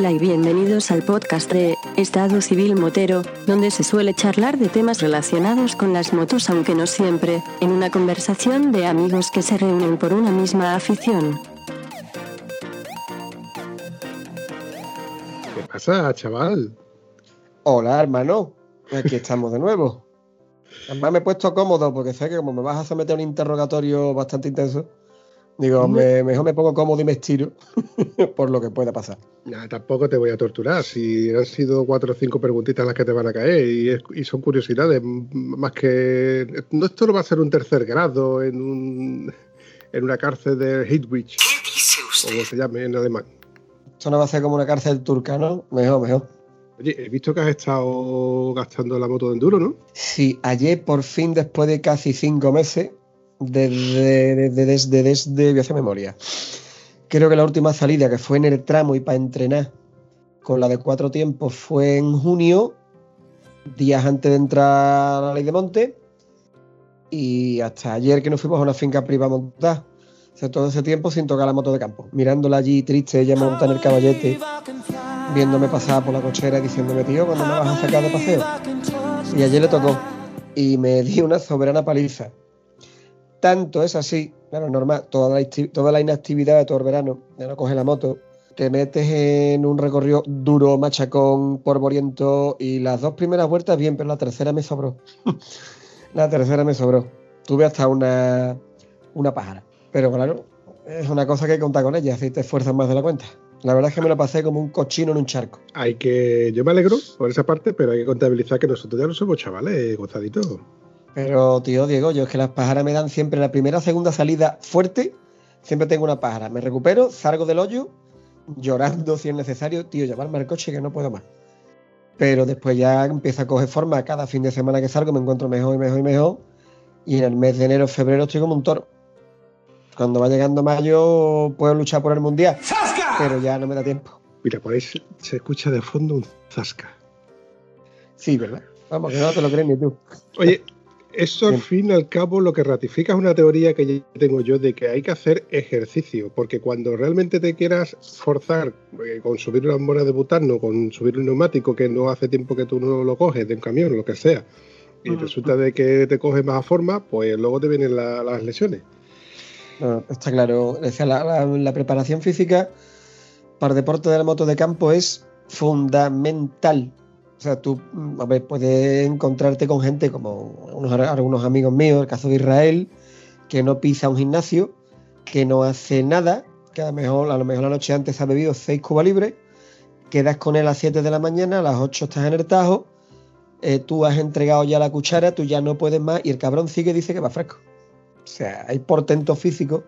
Hola y bienvenidos al podcast de Estado Civil Motero, donde se suele charlar de temas relacionados con las motos, aunque no siempre, en una conversación de amigos que se reúnen por una misma afición. ¿Qué pasa, chaval? Hola, hermano. Aquí estamos de nuevo. Además me he puesto cómodo porque sé que como me vas a someter a un interrogatorio bastante intenso, digo, me- mejor me pongo cómodo y me estiro por lo que pueda pasar. Nah, tampoco te voy a torturar. Si han sido cuatro o cinco preguntitas las que te van a caer y, es- y son curiosidades, más que. No, esto no va a ser un tercer grado en, un, en una cárcel de Hitwich, como se llame en alemán. Esto no va a ser como una cárcel turca, ¿no? Mejor, mejor. Oye, he visto que has estado gastando la moto de enduro, ¿no? Sí, ayer por fin, después de casi cinco meses, desde, desde, voy a hacer memoria. Creo que la última salida que fue en el tramo y para entrenar con la de cuatro tiempos fue en junio, días antes de entrar a la ley de monte, y hasta ayer que nos fuimos a una finca privada a montar. Todo ese tiempo sin tocar la moto de campo, mirándola allí triste, ella monta en el caballete, viéndome pasar por la cochera y diciéndome, tío, ¿cuándo me vas a sacar de paseo? Y ayer le tocó. Y me di una soberana paliza. Tanto es así, claro, normal, toda la, toda la inactividad de todo el verano, de no coger la moto, te metes en un recorrido duro, machacón, polvoriento, y las dos primeras vueltas bien, pero la tercera me sobró. la tercera me sobró. Tuve hasta una, una pájara. Pero claro, es una cosa que contar con ella, si te esfuerzas más de la cuenta. La verdad es que me lo pasé como un cochino en un charco. Hay que. Yo me alegro por esa parte, pero hay que contabilizar que nosotros ya no somos chavales, gozaditos. Pero, tío, Diego, yo es que las pájaras me dan siempre la primera, segunda salida fuerte. Siempre tengo una pájara. Me recupero, salgo del hoyo, llorando si es necesario. Tío, llevarme al coche que no puedo más. Pero después ya empieza a coger forma. Cada fin de semana que salgo me encuentro mejor y mejor y mejor. Y en el mes de enero, febrero estoy como un toro. Cuando va llegando mayo puedo luchar por el mundial. Pero ya no me da tiempo. Mira, por ahí se, se escucha de fondo un zasca. Sí, ¿verdad? Vamos, que no te lo crees ni tú. Oye, eso al fin y al cabo lo que ratifica es una teoría que ya tengo yo de que hay que hacer ejercicio, porque cuando realmente te quieras forzar eh, con subir una mora de butano, con subir un neumático que no hace tiempo que tú no lo coges de un camión, lo que sea, y resulta de que te coges más a forma, pues luego te vienen la- las lesiones. No, está claro. O sea, la, la- la preparación física para el deporte de la moto de campo es fundamental. O sea, tú a ver, puedes encontrarte con gente como unos- algunos amigos míos, el caso de Israel, que no pisa un gimnasio, que no hace nada, que a lo mejor, a lo mejor la noche antes ha bebido seis cubas libres, quedas con él a las 7 de la mañana, a las 8 estás en el tajo, eh, tú has entregado ya la cuchara, tú ya no puedes más, y el cabrón sigue y dice que va fresco. O sea, hay portentos físicos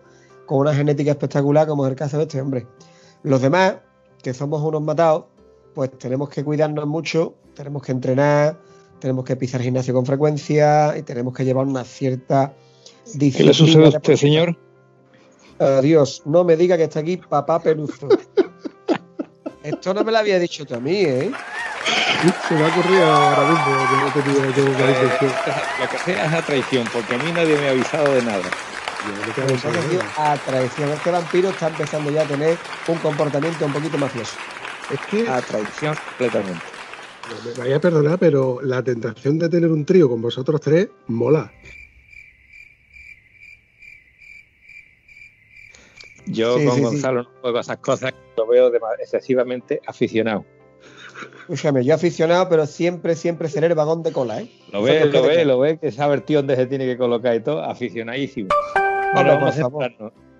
con una genética espectacular, como es el caso de este hombre. Los demás, que somos unos matados, pues tenemos que cuidarnos mucho, tenemos que entrenar, tenemos que pisar gimnasio con frecuencia y tenemos que llevar una cierta ¿Qué disciplina. le sucede a usted, señor? Adiós, no me diga que está aquí papá peluzo. Esto no me lo había dicho tú a mí, ¿eh? Se me ha ocurrido ahora mismo, que no tenía yo una intención. Lo que sea es a traición, porque a mí nadie me ha avisado de nada. Yo ha sido nada. a traición. Este vampiro está empezando ya a tener un comportamiento un poquito mafioso. Es que A traición completamente. Me vaya a perdonar, pero la tentación de tener un trío con vosotros tres mola. Yo Sí, con sí, sí. Gonzalo no juego a esas cosas, lo veo excesivamente aficionado. Escúchame, yo aficionado, pero siempre, siempre seré el vagón de cola, ¿eh? Lo ve, lo ve, lo ve, que sabe el tío dónde se tiene que colocar y todo, aficionadísimo. Vamos a.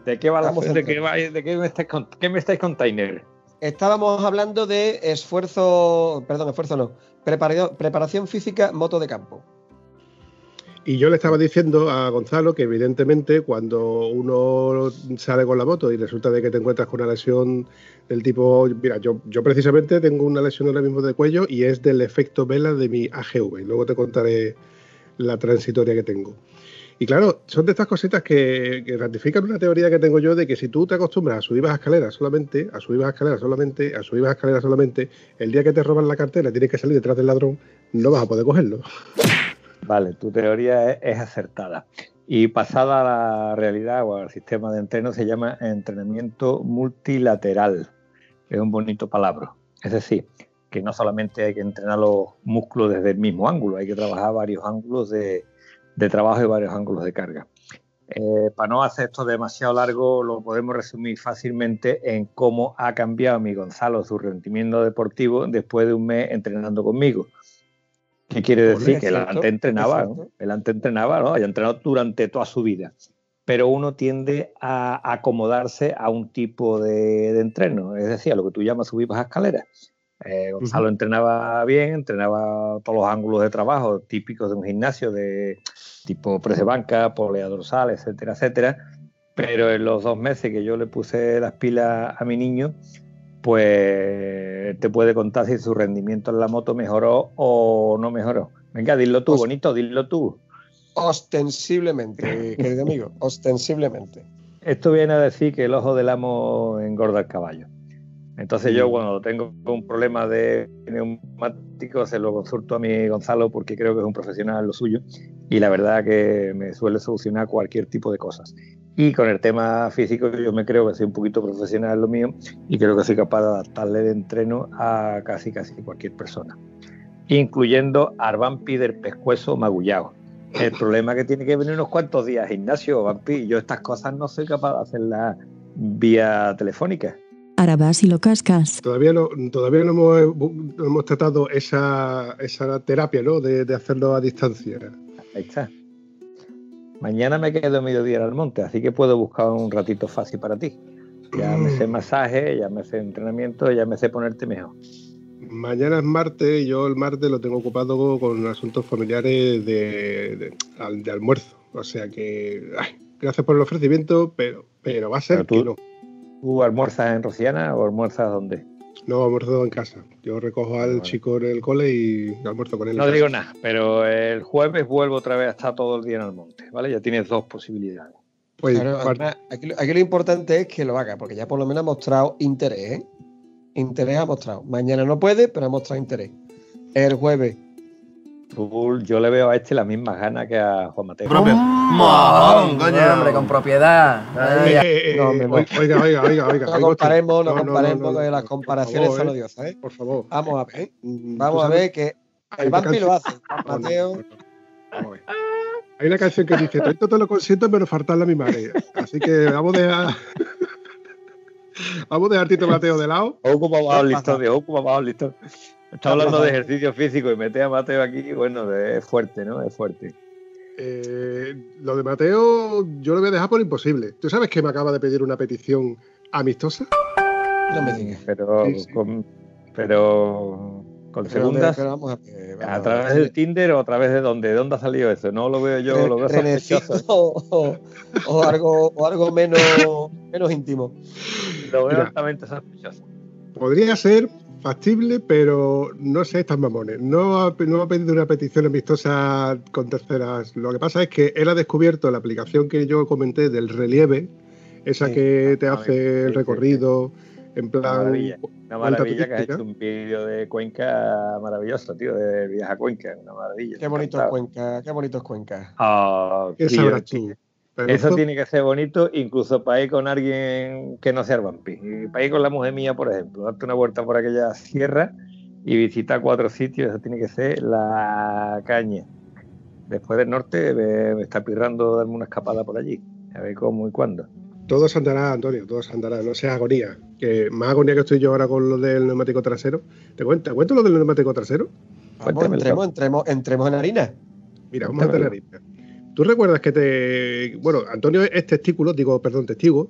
¿De qué va la Vamos a de qué, va- de qué me estáis cont- qué me estáis contando? Estábamos hablando de esfuerzo, perdón, esfuerzo no, preparación, física, moto de campo. Y yo le estaba diciendo a Gonzalo que evidentemente cuando uno sale con la moto y resulta de que te encuentras con una lesión del tipo, mira, yo precisamente tengo una lesión ahora mismo de cuello y es del efecto vela de mi AGV. Luego te contaré la transitoria que tengo. Y claro, son de estas cositas que, ratifican una teoría que tengo yo de que si tú te acostumbras a subir las escaleras solamente, a subir las escaleras solamente, a subir las escaleras solamente, el día que te roban la cartera tienes que salir detrás del ladrón, no vas a poder cogerlo. Vale, tu teoría es, es acertada. Y pasada a la realidad o al sistema de entreno se llama entrenamiento multilateral. es un bonito palabra. Es decir, que no solamente hay que entrenar los músculos desde el mismo ángulo, hay que trabajar varios ángulos de, trabajo y varios ángulos de carga. Eh, para no hacer esto demasiado largo, lo podemos resumir fácilmente en cómo ha cambiado mi Gonzalo su rendimiento deportivo después de un mes entrenando conmigo. ¿Qué quiere decir? que él antes entrenaba, ¿no? Él antes entrenaba, ¿no? Haya entrenado durante toda su vida. Pero uno tiende a acomodarse a un tipo de, entreno, es decir, a lo que tú llamas subir bajas escaleras. Eh, Gonzalo entrenaba bien, entrenaba todos los ángulos de trabajo típicos de un gimnasio de tipo press de banca, polea dorsal, etcétera, etcétera. Pero en los dos meses que yo le puse las pilas a mi niño, pues te puede contar si su rendimiento en la moto mejoró o no mejoró. Venga, dilo tú, bonito, dilo tú. Ostensiblemente, querido amigo, ostensiblemente. Esto viene a decir que el ojo del amo engorda el caballo. Entonces yo cuando tengo un problema de neumático se lo consulto a mi Gonzalo porque creo que es un profesional lo suyo y la verdad que me suele solucionar cualquier tipo de cosas. Y con el tema físico yo me creo que soy un poquito profesional lo mío y creo que soy capaz de adaptarle de entreno a casi casi cualquier persona, incluyendo a Vampi del pescuezo magullado. El problema es que tiene que venir unos cuantos días gimnasio, Vampi. Yo estas cosas no soy capaz de hacerlas vía telefónica. Ahora vas y lo cascas. Todavía no, todavía no hemos, tratado esa, esa terapia, ¿no? De, de hacerlo a distancia. Ahí está. Mañana me quedo mediodía al monte, así que puedo buscar un ratito fácil para ti. Ya me sé mm. masaje, ya me sé entrenamiento, ya me sé ponerte mejor. Mañana es martes y yo el martes lo tengo ocupado con asuntos familiares de, almuerzo. O sea que, gracias por el ofrecimiento, pero, pero va a ser tú, que no. ¿Tú almuerzas en Rociana o almuerzas dónde? No, almuerzo en casa. Yo recojo al chico en el cole y almuerzo con él. No digo nada, pero el jueves vuelvo otra vez a estar todo el día en el monte, ¿vale? Ya tienes dos posibilidades. Pues, aquí, lo importante es que lo haga, porque ya por lo menos ha mostrado interés, ¿eh? Interés ha mostrado. Mañana no puede, pero ha mostrado interés. El jueves yo le veo a este las mismas ganas que a Juan Mateo. Propio. Oh, coño. hombre, con propiedad. Eh, eh, eh, oiga, oiga, oiga, oiga. No comparemos, no, comparemos de las comparaciones son odiosas, ¿eh? Por favor. Vamos a ver. Mm, Vamos a ver que el Vampi lo hace. Juan Mateo. Hay una canción que dice, esto te lo consiento, pero faltarle a mi madre. Así que vamos a dejar... vamos a dejar Tito Mateo de lado. Ocupa bajo listo, ocupa bajo listo. Está hablando de ejercicio físico y mete a Mateo aquí, bueno, es fuerte, ¿no? Es fuerte. Eh, lo de Mateo yo lo voy a dejar por imposible. ¿Tú sabes que me acaba de pedir una petición amistosa? No me digas. Pero, Con, pero con segundas. a, través del Tinder o a través de dónde? ¿De dónde ha salido eso? No lo veo yo, lo veo sospechoso. O, o, algo, o algo menos, menos íntimo. Lo veo altamente sospechoso. Podría ser, factible, pero no sé estas mamones. No ha, no ha pedido una petición amistosa con terceras. Lo que pasa es que él ha descubierto la aplicación que yo comenté del relieve, esa que te hace el recorrido en plan. Una maravilla, que ha hecho un vídeo de Cuenca maravilloso, tío, de viaje a Cuenca, una maravilla. Qué bonito es Cuenca, qué bonito es Cuenca. Ah, ¿Qué sabrás tú? Eso tiene que ser bonito, incluso para ir con alguien que no sea vampi. Para ir con la mujer mía, por ejemplo, darte una vuelta por aquella sierra y visitar cuatro sitios, eso tiene que ser la caña. Después del norte me, está pirrando darme una escapada por allí, a ver cómo y cuándo. Todo se andará, Antonio, todo se andará, no sea agonía. Que más agonía que estoy yo ahora con lo del neumático trasero. ¿Te cuento, cuento lo del neumático trasero? entremos, entremos, entremos en harina. Mira, vamos a tener harina. ¿Tú recuerdas que te. Bueno, Antonio es testículo, digo, perdón, testigo,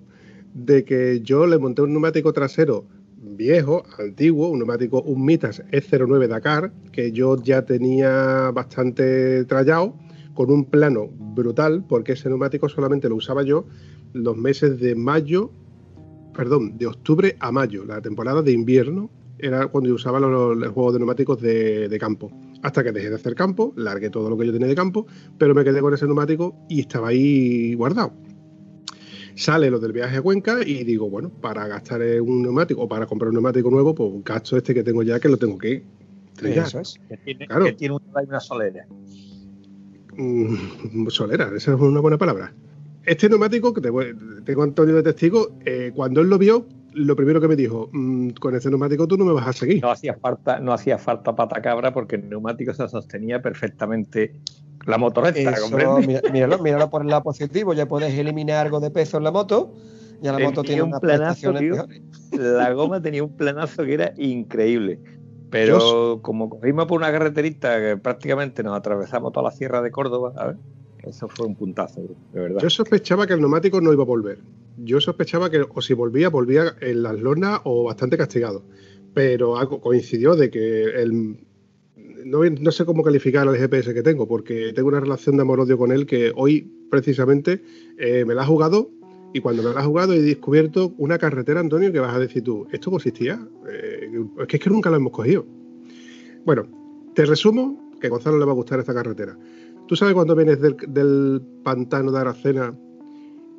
de que yo le monté un neumático trasero viejo, antiguo, un neumático, un Mitas E09 Dakar, que yo ya tenía bastante trallado, con un plano brutal, porque ese neumático solamente lo usaba yo los meses de mayo, perdón, de octubre a mayo, la temporada de invierno, era cuando yo usaba los, juegos de neumáticos de campo hasta que dejé de hacer campo, largué todo lo que yo tenía de campo, pero me quedé con ese neumático y estaba ahí guardado. Sale lo del viaje a Cuenca y digo, bueno, para gastar un neumático o para comprar un neumático nuevo, pues gasto este que tengo ya que lo tengo que Eso es. Que tiene, claro. que tiene una solera. Mm, solera, esa es una buena palabra. Este neumático, que tengo Antonio de testigo, eh, cuando él lo vio, lo primero que me dijo, mm, con este neumático tú no me vas a seguir. No hacía falta, no hacía falta pata cabra porque el neumático se sostenía perfectamente la motoreta, míralo, míralo, por el lado positivo, ya puedes eliminar algo de peso en la moto. Ya la moto tiene un planazo, La goma tenía un planazo que era increíble. Pero como cogimos por una carreterita que prácticamente nos atravesamos toda la sierra de Córdoba, ver, eso fue un puntazo, de verdad. Yo sospechaba que el neumático no iba a volver. Yo sospechaba que o si volvía, volvía en las lonas o bastante castigado. Pero coincidió de que el, no, sé cómo calificar el GPS que tengo, porque tengo una relación de amor-odio con él que hoy precisamente eh, me la ha jugado y cuando me la ha jugado he descubierto una carretera, Antonio, que vas a decir tú, ¿esto consistía? Eh, es, que, es que nunca la hemos cogido. Bueno, te resumo que a Gonzalo le va a gustar esta carretera. Tú sabes cuando vienes del, pantano de Aracena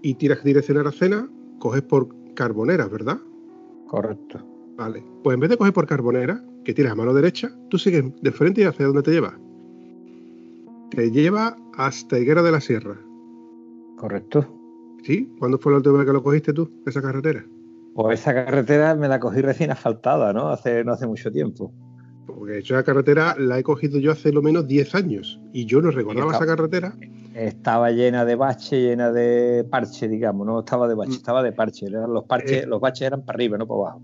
y tiras dirección a Aracena, coges por Carboneras, ¿verdad? Correcto. Vale. Pues en vez de coger por Carbonera, que tienes a mano derecha, tú sigues de frente y hacia dónde te lleva. Te lleva hasta Higuera de la Sierra. Correcto. ¿Sí? ¿Cuándo fue la última vez que lo cogiste tú, esa carretera? Pues esa carretera me la cogí recién asfaltada, ¿no? Hace, no hace mucho tiempo. Porque esa carretera la he cogido yo hace lo menos 10 años y yo no recordaba esa carretera. Estaba llena de baches, llena de parche, digamos, no estaba de bache, mm. estaba de parche. Los parches, eh. los baches eran para arriba, no para abajo.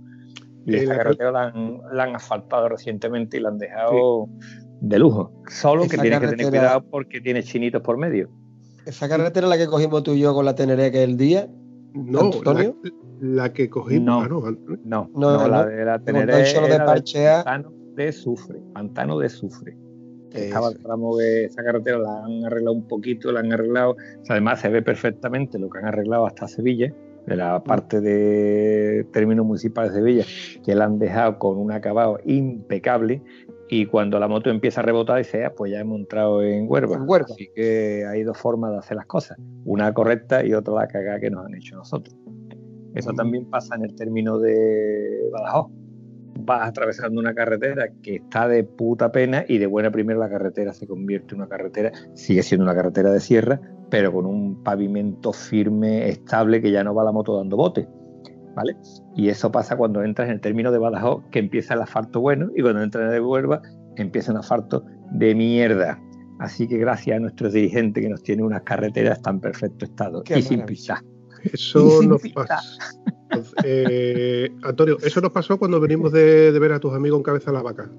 Y esta carretera la han, asfaltado recientemente y la han dejado de lujo. Solo que tienes que tener cuidado porque tiene chinitos por medio. ¿Esa carretera la que cogimos tú y yo con la Teneré que el día? No, Antonio? La, que cogimos. No, ah, no, no, la de la Teneré. Solo de parchea. Pantano de Sufre. Pantano de Sufre. Estaba el tramo de esa carretera, la han arreglado un poquito, la han arreglado. además, se ve perfectamente lo que han arreglado hasta Sevilla de la parte de términos municipales de Sevilla, que la han dejado con un acabado impecable y cuando la moto empieza a rebotar dice, ah, pues ya hemos entrado en Huerva. Así que hay dos formas de hacer las cosas, una correcta y otra la cagada que nos han hecho nosotros. Eso también pasa en el término de Badajoz. Vas atravesando una carretera que está de puta pena y de buena primera la carretera se convierte en una carretera, sigue siendo una carretera de sierra, pero con un pavimento firme, estable, que ya no va la moto dando bote. ¿Vale? Y eso pasa cuando entras en el término de Badajoz, que empieza el asfalto bueno, y cuando entras en el de Huelva, empieza un asfalto de mierda. Así que gracias a nuestros dirigentes que nos tienen unas carreteras tan perfecto estado y sin pisar. Eso nos pasa. Eh, Antonio, eso nos pasó cuando venimos de, de ver a tus amigos en Cabeza de la Vaca.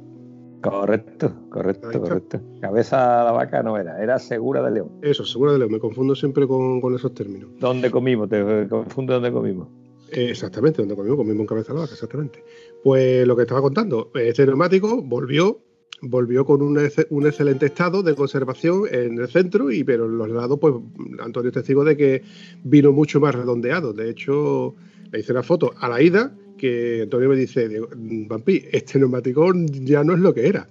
Correcto, correcto, correcto. Cabeza la vaca no era, era segura de león. Eso, segura de león, me confundo siempre con, esos términos. ¿Dónde comimos? Te confundo dónde comimos. Eh, exactamente, donde comimos, comimos en cabeza de la vaca, exactamente. Pues lo que estaba contando, este neumático volvió, volvió con un, un, excelente estado de conservación en el centro, y pero en los lados, pues Antonio es testigo de que vino mucho más redondeado. De hecho, le hice una foto a la ida que Antonio me dice, Vampi, este neumático ya no es lo que era.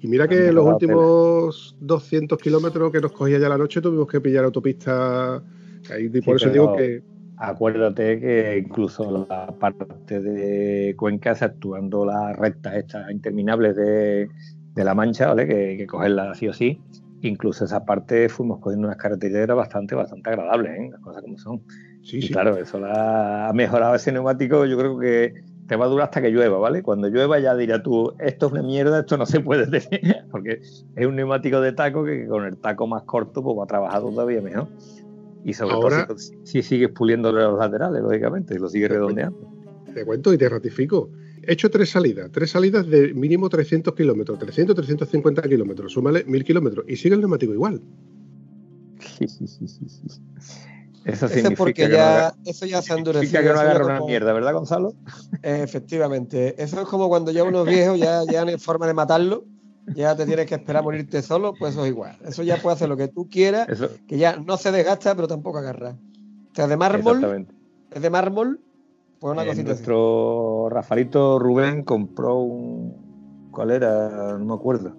Y mira que los últimos 200 kilómetros que nos cogía ya la noche tuvimos que pillar autopista. y por eso digo que. Acuérdate que incluso la parte de Cuenca, actuando las rectas estas interminables de, La Mancha, ¿vale? Que, que cogerla así o sí. Incluso esa parte fuimos cogiendo unas carreteras bastante, bastante agradables, ¿eh? las cosas como son. Sí, sí. Claro, eso la, ha mejorado ese neumático. Yo creo que te va a durar hasta que llueva, ¿vale? Cuando llueva ya dirá tú, esto es una mierda, esto no se puede tener, porque es un neumático de taco que con el taco más corto pues va a trabajar todavía mejor. Y sobre todo si, sigues puliendo los laterales, lógicamente, y lo sigues redondeando. Te cuento y te ratifico. He hecho tres salidas, tres salidas de mínimo 300 kilómetros, 300, 350 kilómetros, súmale 1000 kilómetros y sigue el neumático igual. Sí, sí, sí, sí. Eso significa porque ya, eso ya se endurecido. que no agarra una mierda, ¿verdad, Gonzalo? Efectivamente. Eso es como cuando ya unos viejos ya, ya no hay forma de matarlo, ya te tienes que esperar a morirte solo, pues eso es igual. Eso ya puede hacer lo que tú quieras, que ya no se desgasta, pero tampoco agarra. O sea, de mármol, es de mármol, pues una eh, cosita Nuestro Rafaelito Rubén compró un... ¿Cuál era? No me acuerdo.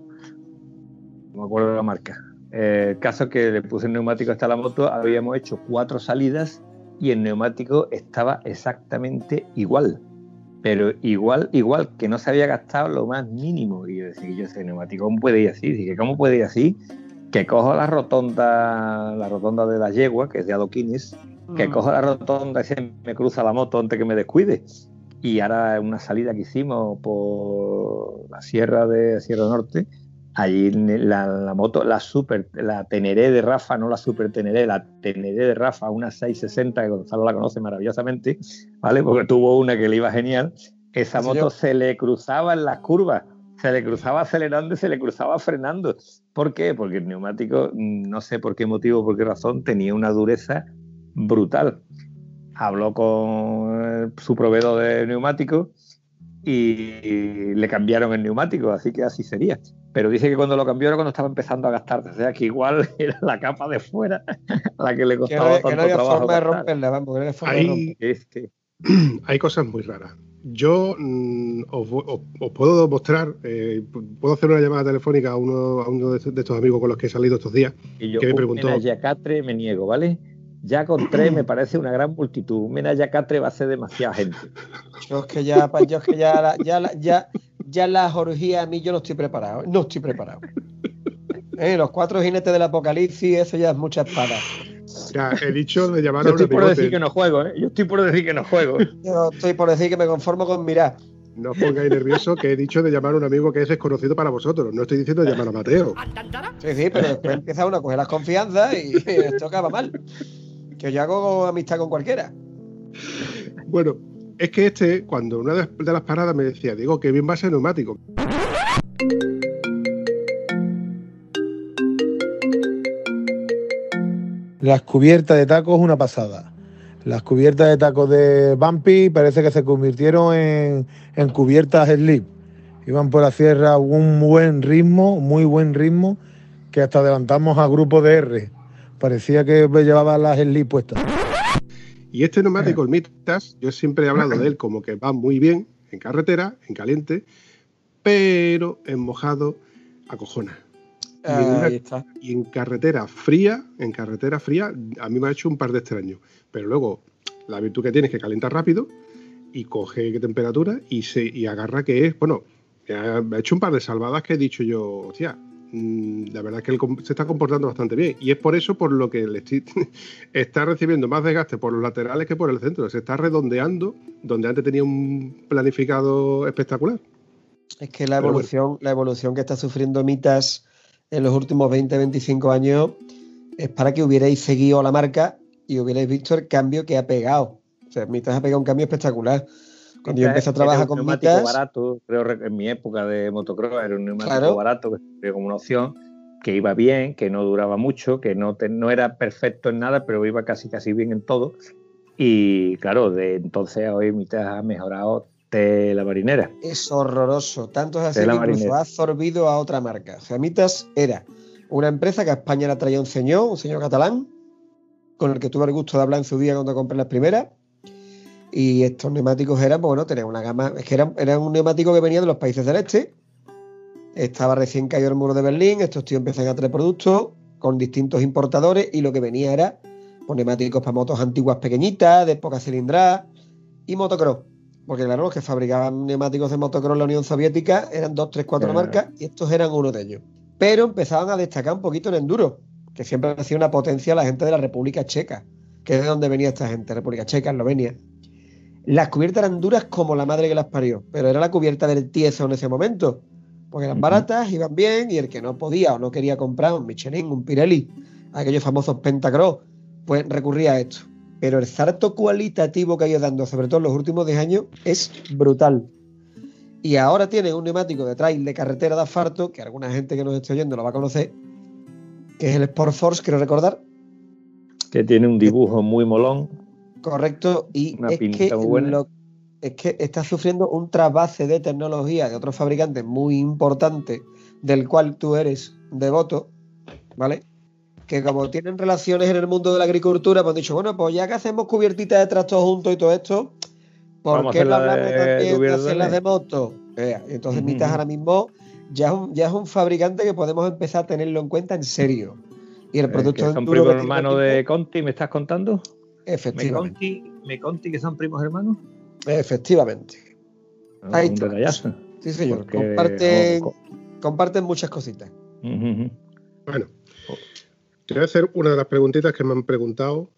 No me acuerdo de la marca eh, el caso que le puse el neumático hasta la moto, habíamos hecho cuatro salidas y el neumático estaba exactamente igual. Pero igual, igual, que no se había gastado lo más mínimo. Y yo decía, yo ese neumático, ¿cómo puede ir así? Dije, ¿cómo puede ir así? Que cojo la rotonda, la rotonda de la yegua, que es de adoquines, que cojo la rotonda y se me cruza la moto antes que me descuide. Y ahora una salida que hicimos por la sierra de Sierra Norte, allí la, moto, la super, la Teneré de Rafa, no la Super Teneré, la Teneré de Rafa, una 660, que Gonzalo la conoce maravillosamente, ¿vale? Porque tuvo una que le iba genial. Esa moto se le cruzaba en las curvas, se le cruzaba acelerando y se le cruzaba frenando. ¿Por qué? Porque el neumático, no sé por qué motivo, por qué razón, tenía una dureza brutal. Habló con su proveedor de neumáticos y le cambiaron el neumático, así que así sería. Pero dice que cuando lo cambió era cuando estaba empezando a gastar, o sea que igual era la capa de fuera la que le costaba que no, tanto trabajo. Forma de romperla, vamos, que forma hay, de hay cosas muy raras. Yo mm, os, puedo mostrar, eh, puedo hacer una llamada telefónica a uno, a uno de, estos amigos con los que he salido estos días. Y yo, que me preguntó. Yacatre me niego, ¿vale? Ya con tres me parece una gran multitud. Mena Yacatre va a ser demasiada gente. Yo es que ya, yo es que ya, ya, ya, ya las orgías a mí yo no estoy preparado. No estoy preparado. Eh, los cuatro jinetes del apocalipsis, eso ya es mucha espada. Ya, he dicho de llamar a un Yo estoy por decir que no juego, ¿eh? Yo estoy por decir que no juego. Yo estoy por decir que me conformo con mirar. No os pongáis nervioso que he dicho de llamar a un amigo que es desconocido para vosotros. No estoy diciendo de llamar a Mateo. Sí, sí, pero después empieza uno a coger las confianzas y esto acaba mal. Que yo hago amistad con cualquiera. Bueno, es que este, cuando una de las paradas me decía, digo, que bien va a ser neumático. Las cubiertas de tacos, una pasada. Las cubiertas de tacos de Bumpy parece que se convirtieron en, cubiertas slip. Iban por la sierra un buen ritmo, muy buen ritmo, que hasta adelantamos a grupo de R. Parecía que llevaba las slip puestas. Y este neumático, el Mitas, yo siempre he hablado de él como que va muy bien en carretera, en caliente, pero en mojado acojona. Y en, carretera fría, en carretera fría, a mí me ha hecho un par de extraños. Pero luego, la virtud que tiene es que calienta rápido y coge temperatura y se y agarra que es, bueno, me ha hecho un par de salvadas que he dicho yo, hostia, la verdad es que él se está comportando bastante bien. Y es por eso por lo que el está recibiendo más desgaste por los laterales que por el centro. Se está redondeando donde antes tenía un planificado espectacular. Es que la evolución, la evolución que está sufriendo Mitas en los últimos 20, 25 años es para que hubierais seguido la marca y hubierais visto el cambio que ha pegado. O sea, Mitas ha pegado un cambio espectacular. Cuando yo empecé a trabajar con Mitas... barato, creo en mi época de motocross era un neumático barato, que como una opción, que iba bien, que no duraba mucho, que no, no era perfecto en nada, pero iba casi casi bien en todo. Y claro, de entonces a hoy Mitas ha mejorado la marinera. Es horroroso. Tanto es así que incluso ha absorbido a otra marca. Gemitas era una empresa que a España la traía un señor, un señor catalán, con el que tuve el gusto de hablar en su día cuando compré las primeras. Y estos neumáticos eran, pues, bueno, tenían una gama. Es que eran, un neumático que venía de los países del este. Estaba recién caído el muro de Berlín. Estos tíos empezaron a traer productos con distintos importadores y lo que venía era pues, neumáticos para motos antiguas pequeñitas, de poca cilindrada y motocross. Porque claro, los que fabricaban neumáticos de motocross en la Unión Soviética eran dos, tres, cuatro marcas y estos eran uno de ellos. Pero empezaban a destacar un poquito en enduro, que siempre ha sido una potencia la gente de la República Checa, que es de donde venía esta gente, República Checa, Eslovenia. Las cubiertas eran duras como la madre que las parió, pero era la cubierta del tieso en ese momento, porque eran baratas, iban bien, y el que no podía o no quería comprar un Michelin, un Pirelli, aquellos famosos Pentacross, pues recurría a esto pero el salto cualitativo que ha ido dando, sobre todo en los últimos 10 años, es brutal. Y ahora tiene un neumático de trail de carretera de asfalto, que alguna gente que nos esté oyendo lo va a conocer, que es el Sport Force, quiero recordar. Que tiene un dibujo muy molón. Correcto, y es, que es que está sufriendo un trasvase de tecnología de otros fabricantes muy importante, del cual tú eres devoto, ¿vale? que como tienen relaciones en el mundo de la agricultura, pues han dicho, bueno, pues ya que hacemos cubiertitas de trastos juntos y todo esto, ¿por qué no hablamos también de hacer las de moto? entonces Mitas ahora mismo ya es, un, ya es un fabricante que podemos empezar a tenerlo en cuenta en serio. Y el producto ¿Son primos hermanos de Conti, me estás contando? Efectivamente. ¿Me Conti, que son primos hermanos? Efectivamente. Ah, Ahí está. Sí, señor. Comparten, comparten muchas cositas. Bueno, te voy a hacer una de las preguntitas que me han preguntado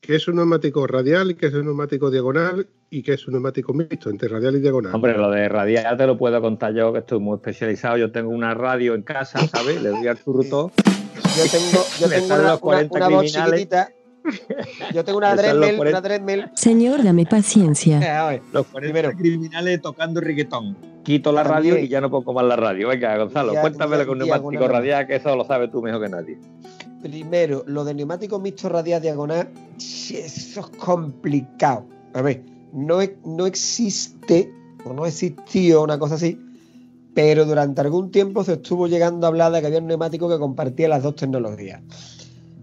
qué es un neumático radial, qué es un neumático diagonal y qué es un neumático mixto entre radial y diagonal. Hombre, lo de radial te lo puedo contar yo, que estoy muy especializado. Yo tengo una radio en casa, ¿sabes? Le doy al turruto. Yo tengo, yo tengo una, los 40 una- una voz criminales. chiquitita. Yo tengo una 40. una Dremel. Señor, dame paciencia. Eh, a ver, Los 40 Primero. criminales tocando reggaetón. Quito la radio y ya no pongo más la radio. Venga, Gonzalo, Ya- cuéntamelo ya- con neumático radial, que eso lo sabes tú mejor que nadie. Primero, lo del neumático mixto radial diagonal, eso es complicado. A ver, no, no existe, o no existió una cosa así, pero durante algún tiempo se estuvo llegando a hablar de que había un neumático que compartía las dos tecnologías.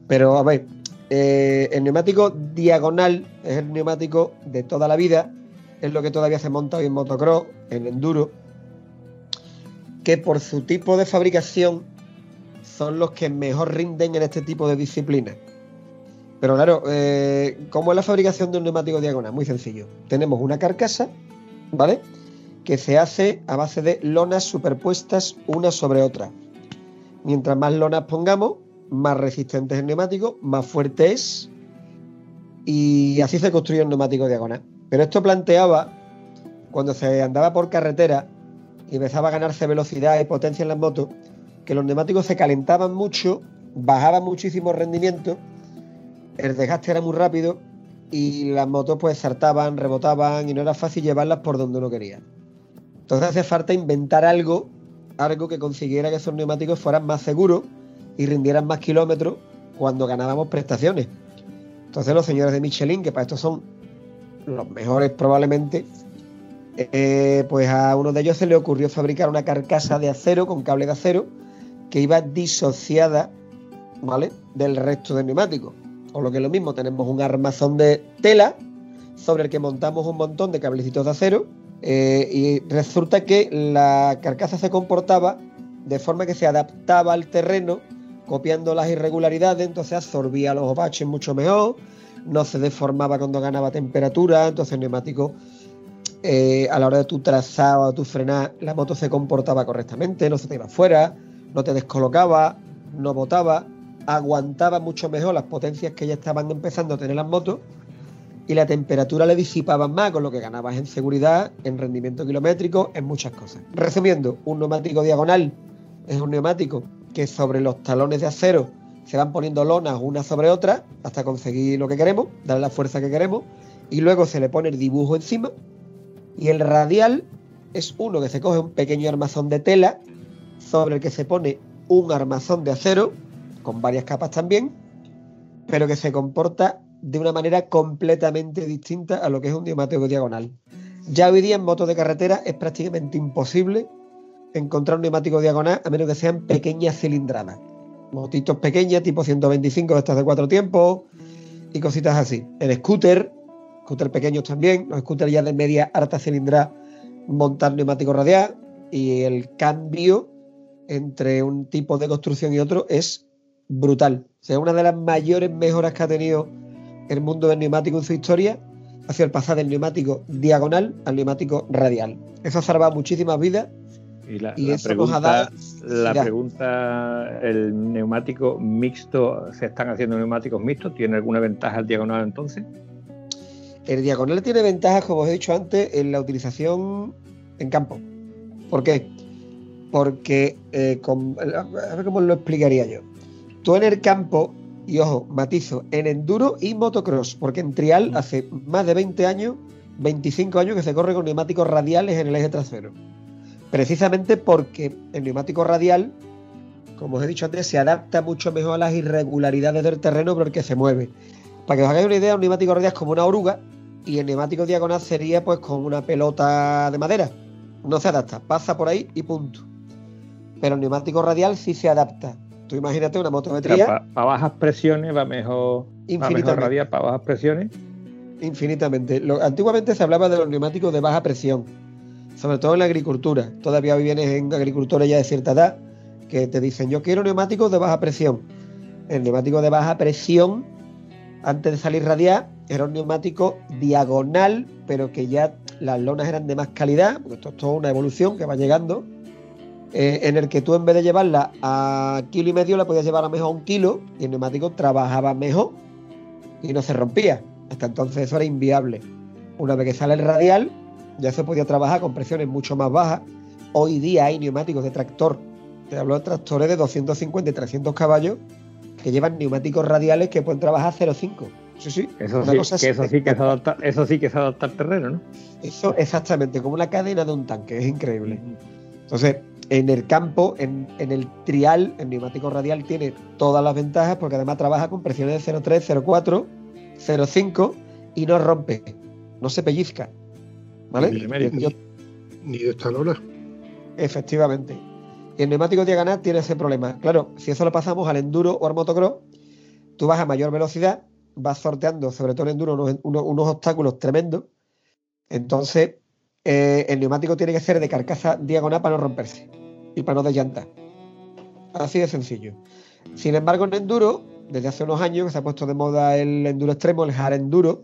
Pero a ver, eh, el neumático diagonal es el neumático de toda la vida, es lo que todavía se monta hoy en motocross, en enduro, que por su tipo de fabricación son los que mejor rinden en este tipo de disciplinas. Pero claro, eh, ¿cómo es la fabricación de un neumático diagonal? Muy sencillo. Tenemos una carcasa, ¿vale? Que se hace a base de lonas superpuestas una sobre otra. Mientras más lonas pongamos, más resistente es el neumático, más fuerte es. Y así se construye un neumático diagonal. Pero esto planteaba, cuando se andaba por carretera y empezaba a ganarse velocidad y potencia en las motos, que los neumáticos se calentaban mucho, bajaban muchísimo rendimiento, el desgaste era muy rápido y las motos pues saltaban, rebotaban y no era fácil llevarlas por donde uno quería. Entonces hace falta inventar algo, algo que consiguiera que esos neumáticos fueran más seguros y rindieran más kilómetros cuando ganábamos prestaciones. Entonces los señores de Michelin, que para esto son los mejores probablemente, eh, pues a uno de ellos se le ocurrió fabricar una carcasa de acero con cable de acero que iba disociada, ¿vale? Del resto del neumático. O lo que es lo mismo, tenemos un armazón de tela sobre el que montamos un montón de cablecitos de acero eh, y resulta que la carcasa se comportaba de forma que se adaptaba al terreno copiando las irregularidades, entonces absorbía los baches mucho mejor, no se deformaba cuando ganaba temperatura, entonces el neumático eh, a la hora de tu trazado, o tu frenar, la moto se comportaba correctamente, no se te iba fuera, no te descolocaba, no botaba, aguantaba mucho mejor las potencias que ya estaban empezando a tener las motos y la temperatura le disipaban más, con lo que ganabas en seguridad, en rendimiento kilométrico, en muchas cosas. Resumiendo, un neumático diagonal es un neumático que sobre los talones de acero se van poniendo lonas una sobre otra hasta conseguir lo que queremos, darle la fuerza que queremos, y luego se le pone el dibujo encima. Y el radial es uno que se coge un pequeño armazón de tela sobre el que se pone un armazón de acero, con varias capas también, pero que se comporta de una manera completamente distinta a lo que es un neumático diagonal. Ya hoy día en motos de carretera es prácticamente imposible encontrar un neumático diagonal a menos que sean pequeñas cilindradas. Motitos pequeñas, tipo 125 de estas de cuatro tiempos y cositas así. El scooter, scooter pequeños también, los scooters ya de media alta cilindrada, montar neumático radial y el cambio entre un tipo de construcción y otro es brutal. O sea, una de las mayores mejoras que ha tenido el mundo del neumático en su historia ha sido el pasar del neumático diagonal al neumático radial. Eso ha salvado muchísimas vidas Y la, Y pregunta, dado- la Mira. pregunta, ¿el neumático mixto, se están haciendo neumáticos mixtos? ¿Tiene alguna ventaja el diagonal entonces? El diagonal tiene ventajas, como os he dicho antes, en la utilización en campo. ¿Por qué? Porque, eh, con- a ver cómo lo explicaría yo. Tú en el campo, y ojo, matizo, en enduro y motocross, porque en trial hace más de 20 años, 25 años que se corre con neumáticos radiales en el eje trasero. Precisamente porque el neumático radial, como os he dicho antes, se adapta mucho mejor a las irregularidades del terreno por el que se mueve. Para que os hagáis una idea, un neumático radial es como una oruga y el neumático diagonal sería pues con una pelota de madera. No se adapta, pasa por ahí y punto. Pero el neumático radial sí se adapta. Tú imagínate una motometría Para bajas presiones va mejor, va mejor infinitamente. radial para bajas presiones. Infinitamente. Lo- antiguamente se hablaba de los neumáticos de baja presión, sobre todo en la agricultura. Todavía vienes en agricultores ya de cierta edad que te dicen, yo quiero neumáticos de baja presión. El neumático de baja presión, antes de salir radial, era un neumático diagonal, pero que ya las lonas eran de más calidad, porque esto es toda una evolución que va llegando, eh, en el que tú en vez de llevarla a kilo y medio, la podías llevar a mejor a un kilo y el neumático trabajaba mejor. y no se rompía. Hasta entonces eso era inviable. Una vez que sale el radial, ya se podía trabajar con presiones mucho más bajas. Hoy día hay neumáticos de tractor, te hablo de tractores de 250 y 300 caballos, que llevan neumáticos radiales que pueden trabajar 0,5. Sí, sí. Eso una sí, cosa que eso sí que se espectacular. adapta, eso sí que se adapta al terreno, ¿no? Eso exactamente, como la cadena de un tanque, es increíble. Entonces, en el campo, en, en el trial, el neumático radial tiene todas las ventajas porque además trabaja con presiones de 0,3, 0,4, 0,5 y no rompe, no se pellizca. ¿Vale? Ni de mérito. Yo- Ni de esta lona. efectivamente. Y el neumático diagonal tiene ese problema. Claro, si eso lo pasamos al enduro o al motocross, tú vas a mayor velocidad, vas sorteando, sobre todo en enduro, unos, unos- unos obstáculos tremendos. Entonces, eh, el neumático tiene que ser de carcasa diagonal para no romperse y para no desllantar. Así de sencillo. Sin embargo, en enduro, desde hace unos años que se ha puesto de moda el enduro extremo, el hard enduro,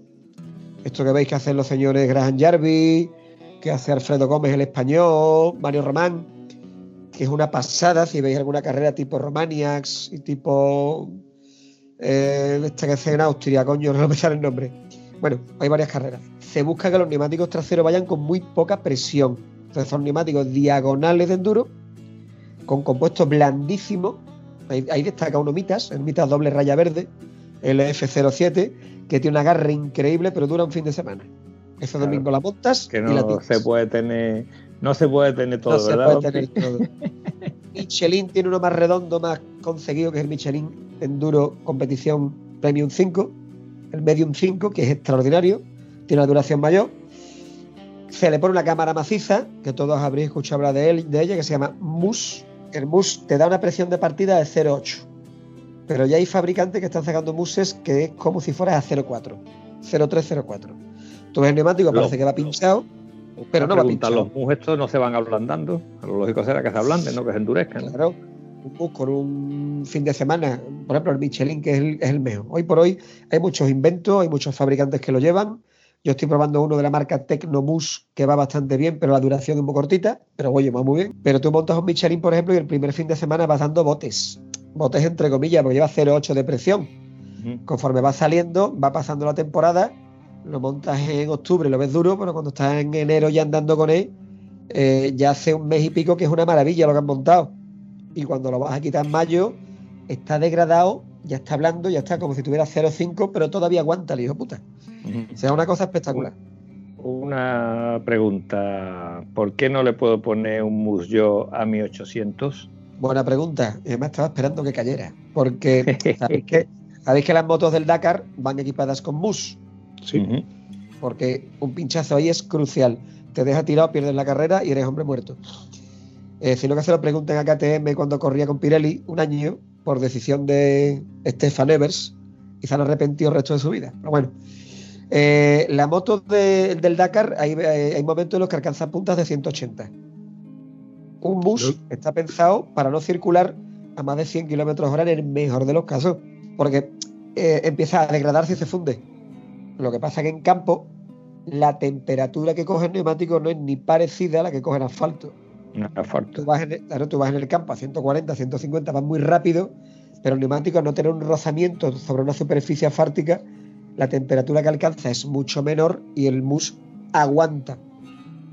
esto que veis que hacen los señores Graham Jarvis, que hace Alfredo Gómez el español, Mario Román, que es una pasada si veis alguna carrera tipo Romaniacs y tipo eh, esta que hace en Austria, coño, no me sale el nombre. Bueno, hay varias carreras. Se busca que los neumáticos traseros vayan con muy poca presión. Entonces son neumáticos diagonales de enduro, con compuestos blandísimos. Ahí, destaca uno Mitas, Mitas doble raya verde, el F07, que tiene un agarre increíble, pero dura un fin de semana. Ese Claro. domingo la montas Que y la no tiras. se puede tener, no se puede tener todo, No se puede tener todo. Michelin tiene uno más redondo, más conseguido, que es el Michelin Enduro Competición Premium 5, el Medium 5, que es extraordinario, tiene una duración mayor. Se le pone una cámara maciza, que todos habréis escuchado hablar de, él, de ella, que se llama MUS. El MUS te da una presión de partida de 0,8. Pero ya hay fabricantes que están sacando muses que es como si fuera a 0,4. 0,3, 0,4. Tú ves el neumático, Lo- parece que va pinchado, pero no va pinchado. Los mus estos no se van ablandando. Lo lógico será que se ablanden, no que se endurezcan. Claro, un bus con un fin de semana, por ejemplo, el Michelin, que es el, es el mejor. Hoy por hoy hay muchos inventos, hay muchos fabricantes que lo llevan. Yo estoy probando uno de la marca Tecnomus que va bastante bien, pero la duración es muy cortita, pero oye, va muy bien. Pero tú montas un Michelin, por ejemplo, y el primer fin de semana vas dando botes. Botes entre comillas, porque lleva 0,8 de presión. Conforme va saliendo, va pasando la temporada, lo montas en octubre, lo ves duro, pero cuando estás en enero ya andando con él, eh, ya hace un mes y pico que es una maravilla lo que han montado. Y cuando lo vas a quitar en mayo, está degradado, ya está blando, ya está como si tuviera 0,5, pero todavía aguanta el hijo puta. Ujú. O sea, una cosa espectacular. Una pregunta. ¿Por qué no le puedo poner un mus yo a mi 800? Buena pregunta. Y además estaba esperando que cayera. Porque sabéis que, sabéis que las motos del Dakar van equipadas con mus. Sí. Porque un pinchazo ahí es crucial. Te deja tirado, pierdes la carrera y eres hombre muerto. Eh, sino que se lo pregunten a KTM cuando corría con Pirelli un año por decisión de Stefan Evers y se han arrepentido el resto de su vida. Pero bueno, eh, la moto de- del Dakar, hay, eh, hay momentos en los que alcanzan puntas de 180. Un bus está pensado para no circular a más de 100 kilómetros hora en el mejor de los casos, porque eh, empieza a degradarse y se funde. Lo que pasa es que en campo la temperatura que coge el neumático no es ni parecida a la que coge el asfalto. Un asfalto. Tú vas en el, claro, tú vas en el campo a 140, 150, vas muy rápido, pero el neumático al no tener un rozamiento sobre una superficie asfáltica, la temperatura que alcanza es mucho menor y el mus aguanta.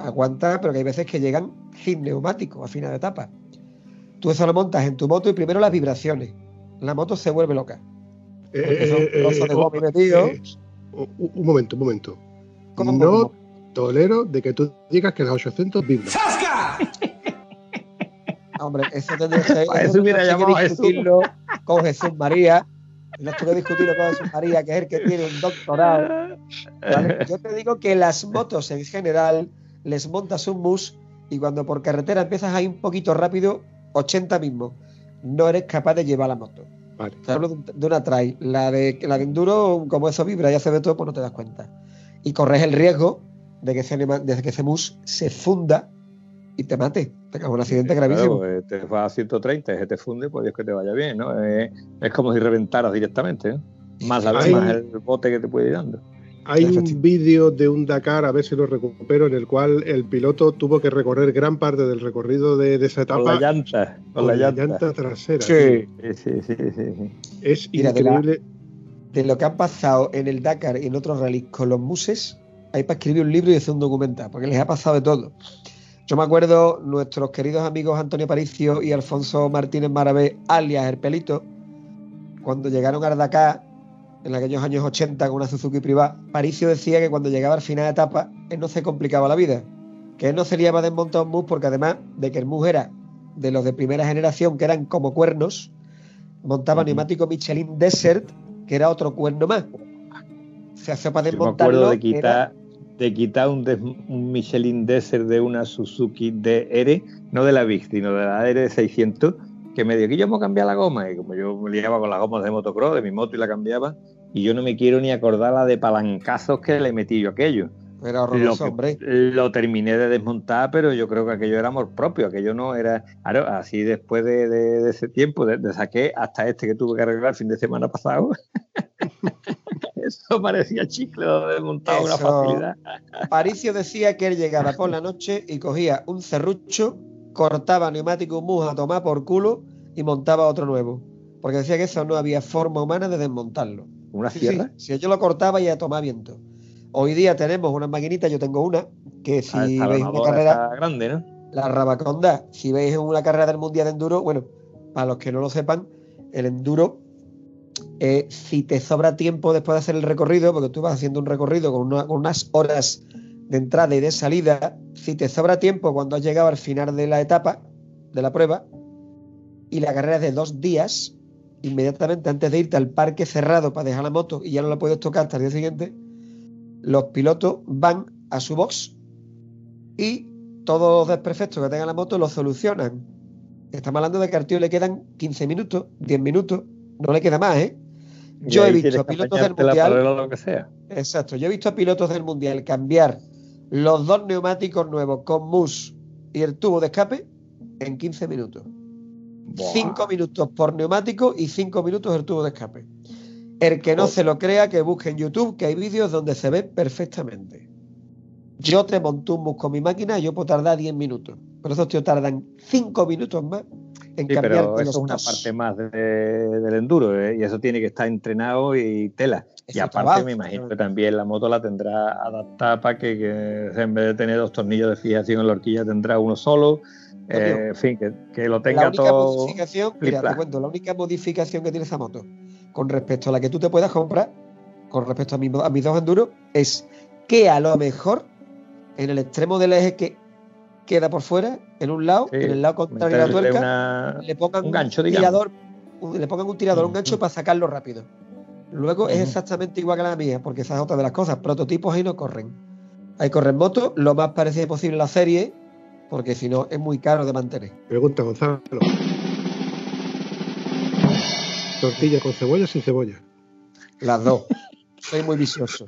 Aguanta, pero que hay veces que llegan sin neumático a final de etapa. Tú eso lo montas en tu moto y primero las vibraciones. La moto se vuelve loca. Eh, Porque son eh, eh, de oh, goma metido. eh, un un momento, un momento. ¿Cómo, no cómo? tolero de que tú digas que las 800 vibran. Hombre, eso tendría que, eso hubiera que llamado a Jesús. discutirlo con Jesús María. No tengo que discutirlo con Jesús María, que es el que tiene un doctorado. ¿vale? Yo te digo que las motos en general les montas un mus y cuando por carretera empiezas a ir un poquito rápido, 80 mismo, no eres capaz de llevar la moto. Vale. Te hablo de un- de una trail. La de, la de enduro, como eso vibra y hace de todo, pues no te das cuenta. Y corres el riesgo de que ese, de que ese mus se funda y te mate. Te cago en un accidente gravísimo. Claro, eh, te vas a 130 y se te funde, pues Dios que te vaya bien, ¿no? Eh, es como si reventaras directamente, ¿no? Más la Hay- más el bote que te puede ir dando. Hay un vídeo de un Dakar, a ver si lo recupero, en el cual el piloto tuvo que recorrer gran parte del recorrido de, de esa Con etapa la llanta, con la llanta. trasera. Sí. Sí, sí, sí, sí, sí. Es Mira, de la- increíble. de lo que han pasado en el Dakar y en otros rallies con los muses, hay para escribir un libro y hacer un documental, porque les ha pasado de todo. Yo me acuerdo, nuestros queridos amigos Antonio Paricio y Alfonso Martínez Maravé, alias El Pelito, cuando llegaron al Dakar, en aquellos años 80 con una Suzuki privada, Paricio decía que cuando llegaba al final de etapa, él no se complicaba la vida, que él no se liaba de desmontar un mus porque además de que el mus era de los de primera generación, que eran como cuernos, montaba neumático Michelin Desert, que era otro cuerno más. Se hace para Yo me desmontarlo. acuerdo de era- quitar, de quitar un, des- un Michelin Desert de una Suzuki DR, no de la Big, sino de la R600, que me dijo que yo a cambiar la goma. Y como yo me liaba con las gomas de motocross, de mi moto y la cambiaba, y yo no me quiero ni acordar la de palancazos que le metí yo a aquello. Era Lo, horroroso, que- hombre. lo terminé de desmontar, pero yo creo que aquello era amor propio, aquello no era. Claro, así después de, de- de ese tiempo, de, de saqué hasta este que tuve que arreglar el fin de semana pasado. Eso parecía chicle lo desmontado una facilidad. Paricio decía que él llegaba por la noche y cogía un serrucho, cortaba neumático mus a tomar por culo y montaba otro nuevo. Porque decía que eso no había forma humana de desmontarlo. ¿Una Sí, sí, sierra? Si yo lo cortaba y a tomar viento. Hoy día tenemos unas maquinitas, yo tengo una, que si Ah, veis una carrera, grande, ¿no? la Rabaconda, si veis una carrera del Mundial de Enduro, bueno, para los que no lo sepan, el Enduro, eh, si te sobra tiempo después de hacer el recorrido, porque tú vas haciendo un recorrido con, una- con unas horas de entrada y de salida, si te sobra tiempo cuando has llegado al final de la etapa, de la prueba, y la carrera es de dos días, inmediatamente antes de irte al parque cerrado para dejar la moto y ya no la puedes tocar hasta el día siguiente, los pilotos van a su box y todos los desperfectos que tenga la moto los solucionan. Estamos hablando de que al tío le quedan 15 minutos, 10 minutos, no le queda más, ¿eh? Yo he visto a pilotos del Mundial, lo que sea. exacto, yo he visto a pilotos del Mundial cambiar los dos neumáticos nuevos con mus y el tubo de escape en 15 minutos. Buah. 5 minutos por neumático y 5 minutos el tubo de escape. El que no se lo crea, que busque en YouTube, que hay vídeos donde se ve perfectamente. Yo te monto un bus con mi máquina y yo puedo tardar 10 minutos. Pero esos tíos tardan 5 minutos más en Sí, cambiarte pero eso los es una dos. parte más de- del enduro ¿eh? y eso tiene que estar entrenado y tela. y aparte trabajo, me imagino que también la moto la tendrá adaptada para que, que en vez de tener dos tornillos de fijación en la horquilla tendrá uno solo. Eh, en fin, que, que lo La tenga única todo. modificación, mira, te cuento, la única modificación que tiene esa moto con respecto a la que tú te puedas comprar, con respecto a, mi- a mis dos enduros, es que a lo mejor en el extremo del eje que queda por fuera, en un lado, Sí, en el lado contrario de la tuerca, una- le pongan un gancho, un tirador, le pongan un tirador, un gancho para sacarlo rápido. Luego es exactamente igual que la mía, porque esa es otra de las cosas. Prototipos ahí no corren. Ahí corren motos, lo más parecido posible a la serie, porque si no es muy caro de mantener. Pregunta Gonzalo. ¿Tortilla con cebolla o sin cebolla? Las dos. Soy muy vicioso.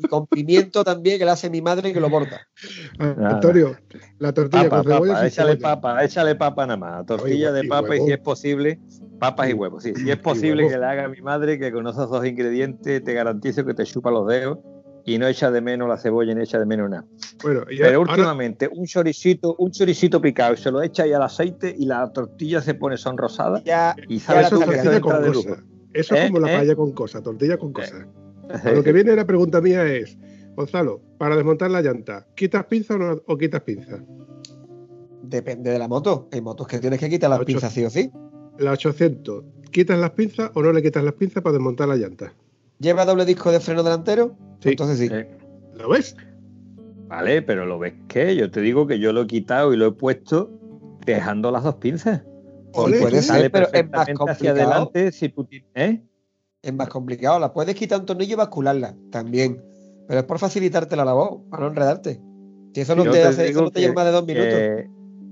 Y con pimiento también, que le hace mi madre que lo borda. Ah, Nada. Antonio, la tortilla Papa, con cebolla papa, sin échale cebolla. papa, échale papa nada más. Tortilla Oye, de y papa y si es posible, papas y Y- huevos. Sí, si es y posible que le haga a mi madre, que con esos dos ingredientes te garantizo que te chupa los dedos y no echa de menos la cebolla ni echa de menos nada. Bueno, y Pero ahora- últimamente un choricito, un choricito picado, se lo echa ahí al aceite y la tortilla se pone sonrosada Ya, y sabe la eso es que con de lujo. Eso es ¿Eh? como la ¿Eh? paella con cosa, tortilla con cosa. A lo que viene la pregunta mía es, Gonzalo, para desmontar la llanta, ¿quitas pinza o, no- o quitas pinza? depende de la moto. Hay motos que tienes que quitar las pinzas sí o sí. La 800, ¿quitas las pinzas o no le quitas las pinzas para desmontar la llanta? ¿Lleva doble disco de freno delantero? Sí. Entonces sí. Eh, ¿Lo ves? Vale, pero lo ves que yo te digo que yo lo he quitado y lo he puesto dejando las dos pinzas. Ole, puede ser, Sale pero es más perfectamente hacia complicado. adelante si tú tienes. ¿eh? Es más complicado. La puedes quitar un tornillo y bascularla también. Pero es por facilitarte la labor, para no enredarte. Si eso no Yo te, te hace, eso no te lleva más de dos minutos.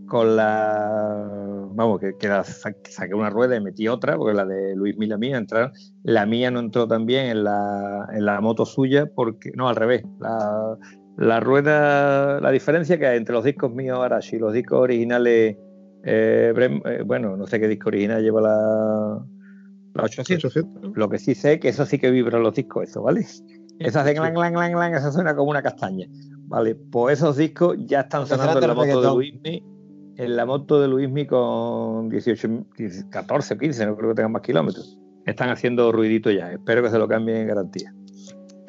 con la. Vamos, que, que la sa- saqué una rueda y metí otra, porque la de Luis Mila mía entraron. La mía no entró también en la, en la moto suya, porque. No, al revés. La, la rueda. La diferencia que hay entre los discos míos Arashi y los discos originales. eh, Brem- eh, bueno, no sé qué disco original lleva la. La 800. 800. Lo que sí sé es que eso sí que vibran los discos, eso, ¿vale? Eso hace clan, clan, clan, clan, eso suena como una castaña. Vale, pues esos discos ya están sonando en la moto de reggaetón. En la moto de Luismi con 18, 14 o 15, no creo que tengan más kilómetros. están haciendo ruidito ya. Espero que se lo cambien en garantía.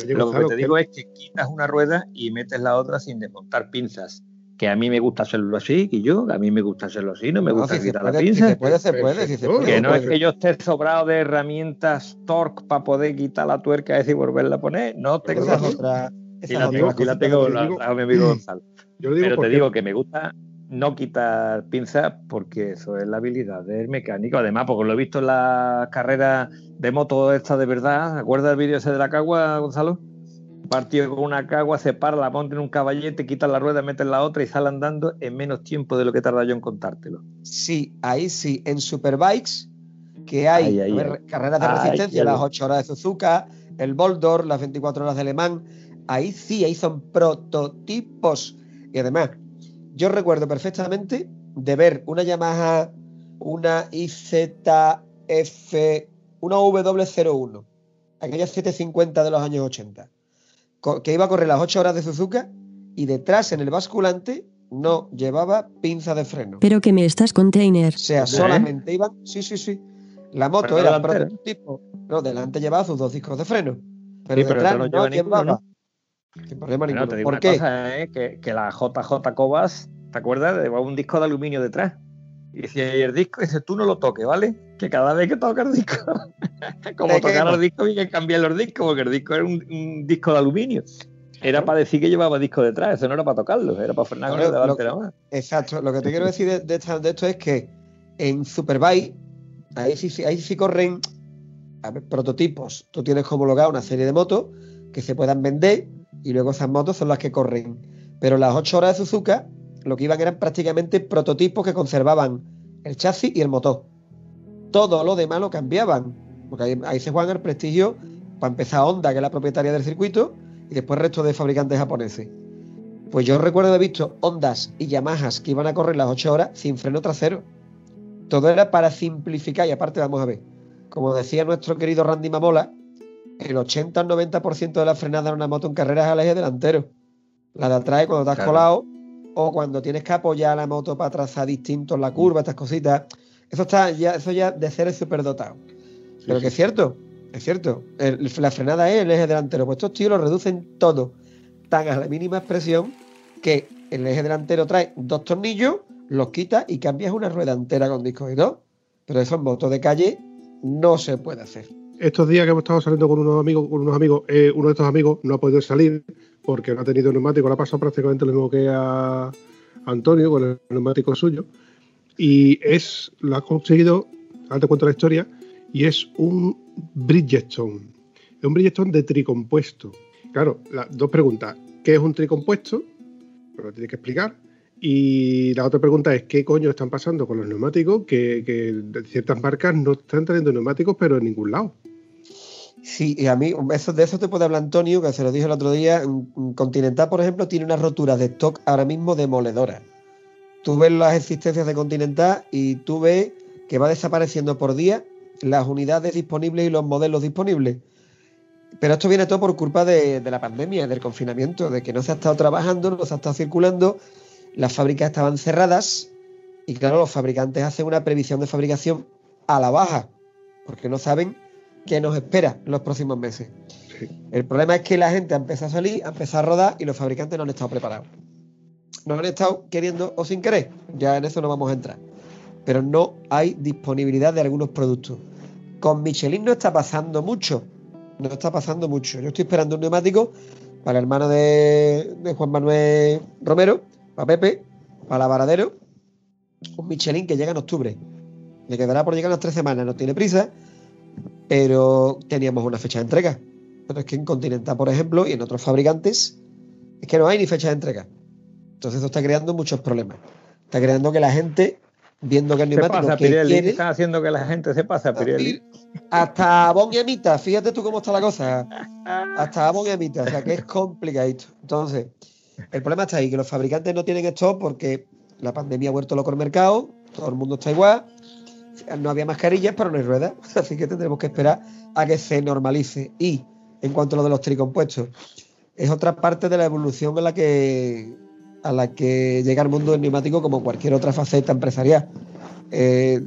lo que te digo es que quitas una rueda y metes la otra sin desmontar pinzas. Que a mí me gusta hacerlo así, y yo, a mí me gusta hacerlo así, no me gusta quitar la pinza. Si se puede, se puede. Si se puede que no es que yo esté sobrado de herramientas torque para poder quitar la tuerca y volverla a poner. No tengo esa otra. Y la, tengo, la tengo, la, mi amigo Gonzalo. Pero te digo que me gusta no quitar pinzas porque eso es la habilidad del mecánico. Además, porque lo he visto en las carreras de moto esta de verdad. ¿Acuerdas el vídeo ese de la cagua, Gonzalo? Partido con una cagua, se para, la monta en un caballete, quita la rueda, mete la otra y sale andando en menos tiempo de lo que tarda yo en contártelo. Sí, ahí sí. En Superbikes, que hay carreras de resistencia, las 8 horas de Suzuka, el Boldor, las 24 horas de Alemán, ahí sí, ahí son prototipos. Y además, yo recuerdo perfectamente de ver una Yamaha, una IZF, una W01, aquella 750 de los años 80, que iba a correr las 8 horas de Suzuka y detrás en el basculante no llevaba pinza de freno. Pero que me estás container. O sea, solamente iban. Sí, sí, sí. La moto era prototipo. No, delante llevaba sus dos discos de freno. Pero, detrás no, llevaba. Sin problema ninguno. ¿Por qué? ¿eh? que, que, la JJ Cobas, ¿te acuerdas? Llevaba un disco de aluminio detrás. Y decía, y el disco, dice, tú no lo toques, ¿vale? Que cada vez que toca el disco, como tocar los discos, hay que cambiar los discos, porque el disco era un, disco de aluminio. Era para decir que llevaba disco detrás, eso no era para tocarlo, era para frenar con el delante nada más. Exacto, lo que te quiero decir de, esto es que en Superbike, ahí sí, ahí sí corren prototipos. Tú tienes homologado una serie de motos que se puedan vender y luego esas motos son las que corren. Pero las 8 horas de Suzuka lo que iban eran prácticamente prototipos que conservaban el chasis y el motor. Todo lo demás lo cambiaban, porque ahí, se juegan el prestigio, para empezar Honda, que es la propietaria del circuito, y después el resto de fabricantes japoneses. Pues yo recuerdo haber visto Hondas y Yamahas que iban a correr las 8 horas sin freno trasero. Todo era para simplificar y aparte vamos a ver, como decía nuestro querido Randy Mamola, el 80 al 90% de la frenada en una moto en carreras es al eje delantero. La de atrás cuando has colado o cuando tienes que apoyar la moto para trazar distintos la curva, estas cositas. Eso está ya, eso ya de ser superdotado. Pero que es cierto, es cierto. la frenada es el eje delantero. Pues estos tíos lo reducen todo tan a la mínima expresión que el eje delantero trae dos tornillos, los quita y cambias una rueda entera con discos y dos. Pero eso en moto de calle no se puede hacer estos días que hemos estado saliendo con unos amigos, con unos amigos, eh, uno de estos amigos no ha podido salir porque no ha tenido neumático, le ha pasado prácticamente lo mismo que a Antonio con el neumático suyo. Y es, lo ha conseguido, ahora te cuento la historia, y es un Bridgestone. Es un Bridgestone de tricompuesto. Claro, las dos preguntas. ¿Qué es un tricompuesto? Pero lo tienes que explicar. Y la otra pregunta es, ¿qué coño están pasando con los neumáticos? Que, ciertas marcas no están trayendo neumáticos, pero en ningún lado. Sí, y a mí, de eso te puede hablar Antonio, que se lo dije el otro día. Continental, por ejemplo, tiene unas roturas de stock ahora mismo demoledoras. Tú ves las existencias de Continental y tú ves que va desapareciendo por día las unidades disponibles y los modelos disponibles. Pero esto viene todo por culpa de la pandemia, del confinamiento, de que no se ha estado trabajando, no se ha estado circulando las fábricas estaban cerradas y claro, los fabricantes hacen una previsión de fabricación a la baja, porque no saben qué nos espera en los próximos meses. El problema es que la gente ha empezado a salir, ha empezado a rodar y los fabricantes no han estado preparados. No han estado queriendo o sin querer, ya en eso no vamos a entrar. Pero no hay disponibilidad de algunos productos. Con Michelin no está pasando mucho. No está pasando mucho. Yo estoy esperando un neumático para el hermano de, de Juan Manuel Romero, para Pepe, para Varadero, un Michelin que llega en octubre. Le quedará por llegar unas tres semanas, no tiene prisa, pero teníamos una fecha de entrega. Pero es que en Continental, por ejemplo, y en otros fabricantes, es que no hay ni fecha de entrega. Entonces, eso está creando muchos problemas. Está creando que la gente, viendo que el neumático pasa, que quiere, está haciendo que la gente se pase a Pirelli. Hasta Bon y Amita, fíjate tú cómo está la cosa. Hasta Bon y Amita, o sea que es complicadito. Entonces, el problema está ahí, que los fabricantes no tienen esto porque la pandemia ha vuelto loco el mercado, todo el mundo está igual, no había mascarillas, pero no hay ruedas, así que tendremos que esperar a que se normalice. Y en cuanto a lo de los tricompuestos, es otra parte de la evolución a la que, a la que llega el mundo del neumático como cualquier otra faceta empresarial. Eh,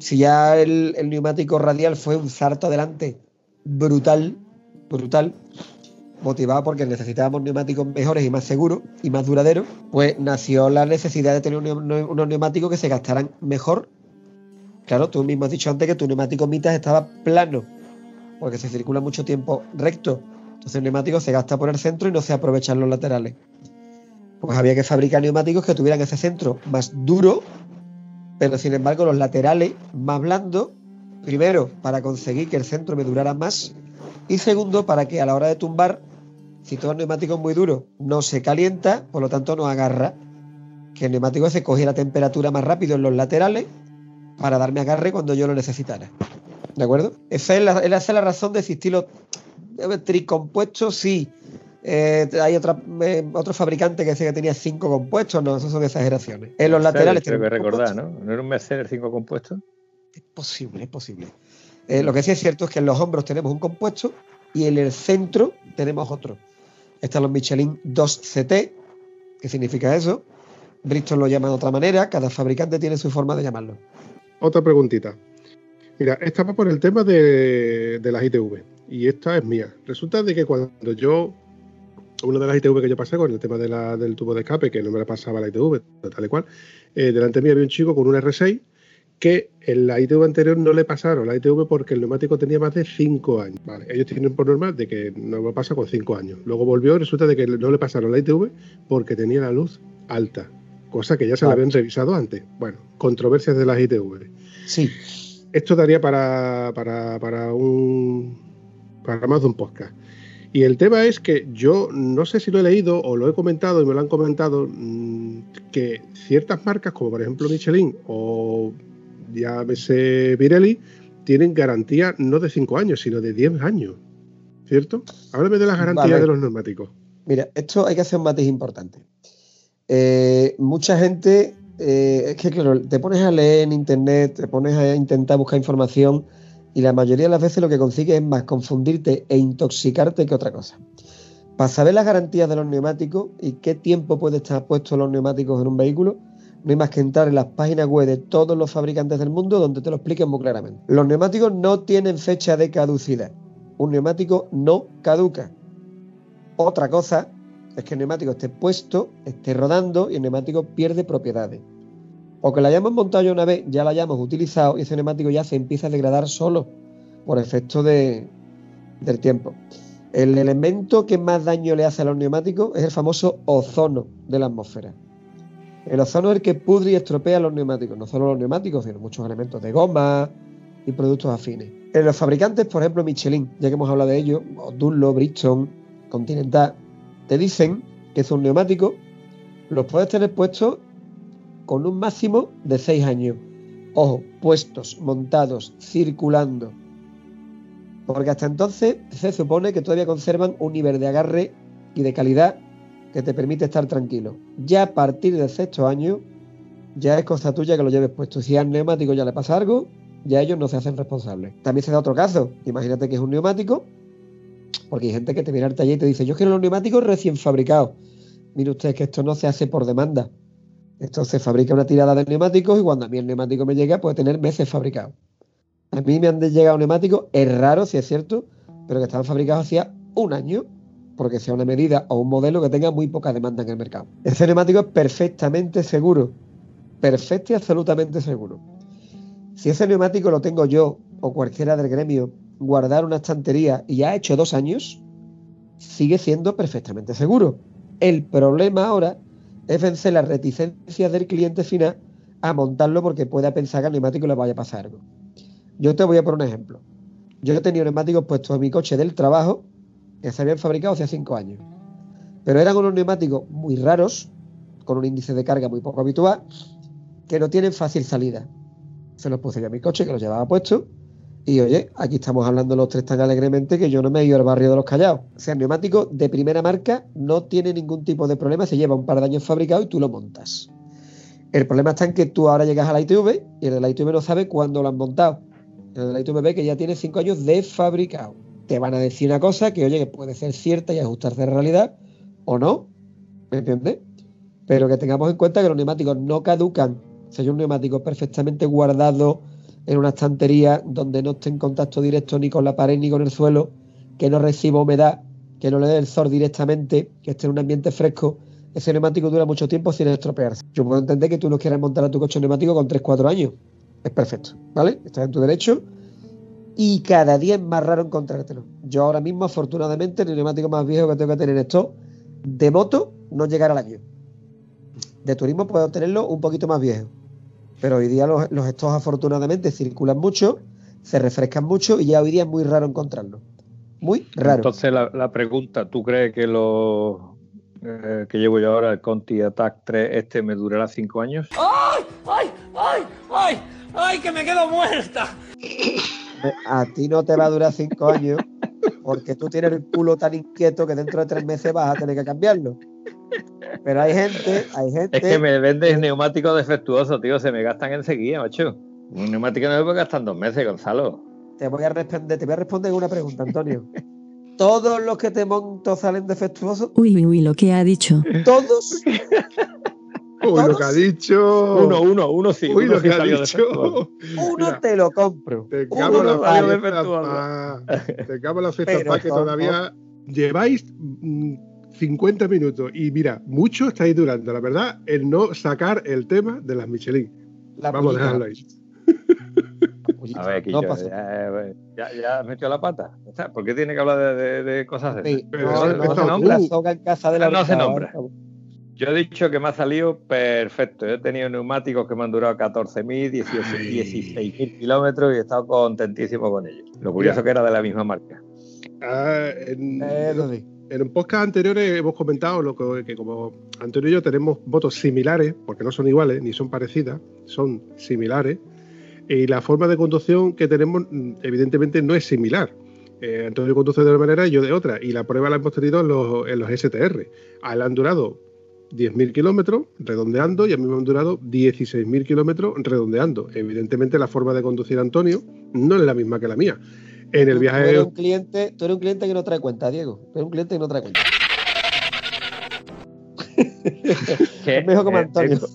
si ya el, neumático radial fue un salto adelante brutal, brutal, motivado porque necesitábamos neumáticos mejores y más seguros y más duraderos, pues nació la necesidad de tener un unos neumáticos que se gastaran mejor. Claro, tú mismo has dicho antes que tu neumático mitas estaba plano, porque se circula mucho tiempo recto. Entonces el neumático se gasta por el centro y no se aprovechan los laterales. Pues había que fabricar neumáticos que tuvieran ese centro más duro, pero sin embargo los laterales más blandos, primero para conseguir que el centro me durara más y segundo para que a la hora de tumbar, si todo el neumático es muy duro, no se calienta, por lo tanto no agarra, que el neumático se cogiera temperatura más rápido en los laterales para darme agarre cuando yo lo necesitara. ¿De acuerdo? Esa es la, esa es la razón de existirlo tricompuesto, sí. Eh, hay otra, eh, otro fabricante que dice que tenía cinco compuestos, no, eso son exageraciones. En los laterales Creo que recordar. ¿no? ¿No era un Mercedes 5 compuestos? Es posible, es posible. Eh, lo que sí es cierto es que en los hombros tenemos un compuesto y en el centro tenemos otro. Están los Michelin 2CT, ¿qué significa eso? Bristol lo llama de otra manera, cada fabricante tiene su forma de llamarlo. Otra preguntita. Mira, esta va por el tema de, las ITV. Y esta es mía. Resulta de que cuando yo. Una de las ITV que yo pasé con el tema del tubo de escape, que no me la pasaba la ITV, tal y cual. eh, delante mío había un chico con un R6 que en la ITV anterior no le pasaron la ITV porque el neumático tenía más de 5 años. Ellos tienen por norma de que no me pasa con 5 años. Luego volvió y resulta de que no le pasaron la ITV porque tenía la luz alta, cosa que ya se la Vale. habían revisado antes. Bueno, controversias de las ITV. Sí, Esto daría para, para, para un para más de un podcast. Y el tema es que yo no sé si lo he leído o lo he comentado y me lo han comentado mm, que ciertas marcas como por ejemplo Michelin o llámese Pirelli tienen garantía no de 5 años sino de 10 años, ¿cierto? Háblame de las garantías Vale. de los neumáticos. Mira, esto hay que hacer un matiz importante. Eh, mucha gente, eh, es que claro, te pones a leer en internet, te pones a intentar buscar información y la mayoría de las veces lo que consigues es más confundirte e intoxicarte que otra cosa. Para saber las garantías de los neumáticos y qué tiempo puede estar puestos los neumáticos en un vehículo, no hay más que entrar en las páginas web de todos los fabricantes del mundo donde te lo expliquen muy claramente. Los neumáticos no tienen fecha de caducidad. Un neumático no caduca. Otra cosa es que el neumático esté puesto, esté rodando y el neumático pierde propiedades. O que la hayamos montado ya una vez, ya la hayamos utilizado y ese neumático ya se empieza a degradar solo por efecto de- del tiempo. El elemento que más daño le hace a los neumáticos es el famoso ozono de la atmósfera. El ozono es el que pudre y estropea los neumáticos, no solo los neumáticos, sino muchos elementos de goma y productos afines. En los fabricantes, por ejemplo, Michelin, ya que hemos hablado de ello, o Dunlop, Bridgestone, Continental, te dicen que es un neumático, los puedes tener puestos con un máximo de 6 años. Ojo, puestos, montados, circulando. Porque hasta entonces se supone que todavía conservan un nivel de agarre y de calidad que te permite estar tranquilo. Ya a partir del sexto año, ya es cosa tuya que lo lleves puesto. Si al neumático ya le pasa algo, ya ellos no se hacen responsables. También se da otro caso. Imagínate que es un neumático, porque hay gente que te viene al taller y te dice, yo quiero los neumáticos recién fabricados. Mire usted que esto no se hace por demanda. Esto se fabrica una tirada de neumáticos y cuando a mí el neumático me llega puede tener meses fabricados. A mí me han llegado neumáticos, es raro si es cierto, pero que estaban fabricados hacía un año, porque sea una medida o un modelo que tenga muy poca demanda en el mercado. Ese neumático es perfectamente seguro, perfecto y absolutamente seguro. Si ese neumático lo tengo yo o cualquiera del gremio guardar una estantería y ha hecho dos años, sigue siendo perfectamente seguro. El problema ahora es vencer las reticencias del cliente final a montarlo porque pueda pensar que al neumático le vaya a pasar algo. Yo te voy a poner un ejemplo. Yo he tenido neumáticos puestos en mi coche del trabajo que se habían fabricado hace cinco años. Pero eran unos neumáticos muy raros, con un índice de carga muy poco habitual, que no tienen fácil salida. Se los puse yo a mi coche, que los llevaba puestos, y oye, aquí estamos hablando los tres tan alegremente que yo no me he ido al barrio de los callados. O sea, el neumático de primera marca no tiene ningún tipo de problema, se lleva un par de años fabricado y tú lo montas. El problema está en que tú ahora llegas a la ITV y el de la ITV no sabe cuándo lo han montado. El de la ITV ve que ya tiene cinco años de fabricado. Te van a decir una cosa que, oye, que puede ser cierta y ajustarse a realidad o no. ¿Me entiendes? Pero que tengamos en cuenta que los neumáticos no caducan. O sea, hay un neumático perfectamente guardado en una estantería donde no esté en contacto directo ni con la pared ni con el suelo, que no reciba humedad, que no le dé el sol directamente, que esté en un ambiente fresco, ese neumático dura mucho tiempo sin estropearse. Yo puedo entender que tú no quieras montar a tu coche neumático con 3-4 años. Es perfecto, ¿vale? Estás en tu derecho. Y cada día es más raro encontrártelo. Yo ahora mismo, afortunadamente, el neumático más viejo que tengo que tener esto de moto no llegar al año. De turismo puedo tenerlo un poquito más viejo. Pero hoy día los, los estos afortunadamente circulan mucho, se refrescan mucho y ya hoy día es muy raro encontrarlo. Muy raro. Entonces la, la pregunta, ¿tú crees que lo eh, que llevo yo ahora, el Conti Attack 3, este me durará 5 años? ¡Ay! ¡Ay! ¡Ay! ¡Ay! ¡Ay! ¡Que me quedo muerta! A ti no te va a durar 5 años porque tú tienes el culo tan inquieto que dentro de 3 meses vas a tener que cambiarlo. Pero hay gente, hay gente. Es que me vendes neumáticos defectuosos, tío, se me gastan enseguida, macho. Un neumático no me en dos meses, Gonzalo. Te voy a responder, te voy a responder una pregunta, Antonio. ¿Todos los que te monto salen defectuosos? Uy, uy, uy, lo que ha dicho. ¿Todos? Uy, lo que ha dicho. Uno, uno, uno sí. Uy, uno lo sí que ha dicho. Uno Mira, te lo compro. Te cago la fiesta, pa. Te cago en la fiesta, Pero pa, que todavía lleváis mm, 50 minutos. Y mira, mucho estáis durando, la verdad, el no sacar el tema de las Michelin. La Vamos a dejarlo ahí. A ver, No pasa. ya, ya, ya has metido la pata. ¿Por qué tiene que hablar de, de- de cosas de Sí, esas? Pero no, se nombra soga en casa de la No se nombra. Yo he dicho que me ha salido perfecto. Yo he tenido neumáticos que me han durado 14.000, 18, 16.000 kilómetros y he estado contentísimo con ellos. Lo curioso Mira. que era de la misma marca. Ah, en, sí. En podcast anteriores hemos comentado lo que, que como Antonio y yo tenemos motos similares, porque no son iguales ni son parecidas, son similares, y la forma de conducción que tenemos mm, evidentemente no es similar. Eh, Antonio conduce de una manera y yo de otra, y la prueba la hemos tenido en los, en los STR. A él han durado 10.000 kilómetros redondeando y a mí me han durado 16.000 kilómetros redondeando. Evidentemente la forma de conducir a Antonio no es la misma que la mía. En el Tú- viaje Tú eres, un cliente, tú eres un cliente que no trae cuenta, Diego. Tú eres un cliente que no trae cuenta. Es mejor como eh, Antonio. Diego,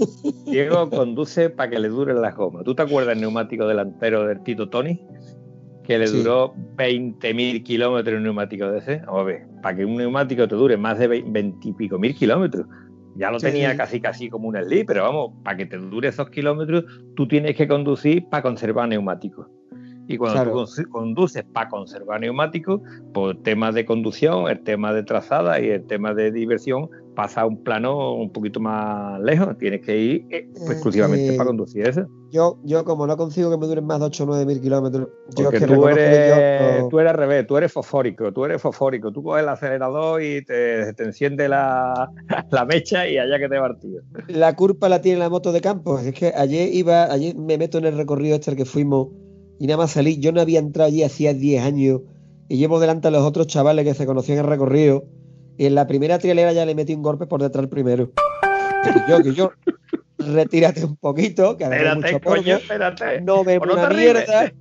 Diego conduce para que le duren las gomas. ¿Tú te acuerdas del neumático delantero del Tito Tony? Que le Sí. duró 20.000 kilómetros un neumático de ese. Vamos a ver, para que un neumático te dure más de 20 y pico mil kilómetros. Ya lo Sí, tenía sí. casi casi como un slip, pero vamos, para que te dure esos kilómetros, tú tienes que conducir para conservar neumáticos. Y cuando Claro. tú condu- conduces para conservar neumáticos, por temas de conducción, el tema de trazada y el tema de diversión, pasa a un plano un poquito más lejos. Tienes que ir eh, pues, Eh, exclusivamente eh, para conducir eso. Yo, yo como no consigo que me duren más de 8 o 9 mil kilómetros, yo Porque es que tú eres, yo no- tú eres al revés, tú eres fosfórico, tú eres fosfórico. Tú coges el acelerador y te, te enciende la, la mecha y allá que te va el tío. la culpa la tiene la moto de campo. Es que ayer iba, ayer me meto en el recorrido este al que fuimos y nada más salí. Yo no había entrado allí hacía 10 años y llevo delante a los otros chavales que se conocían en el recorrido. Y en la primera trialera ya le metí un golpe por detrás primero. Yo, que yo, retírate un poquito, que además Espérate, mucho polvo, coño, espérate. no me no una mierda.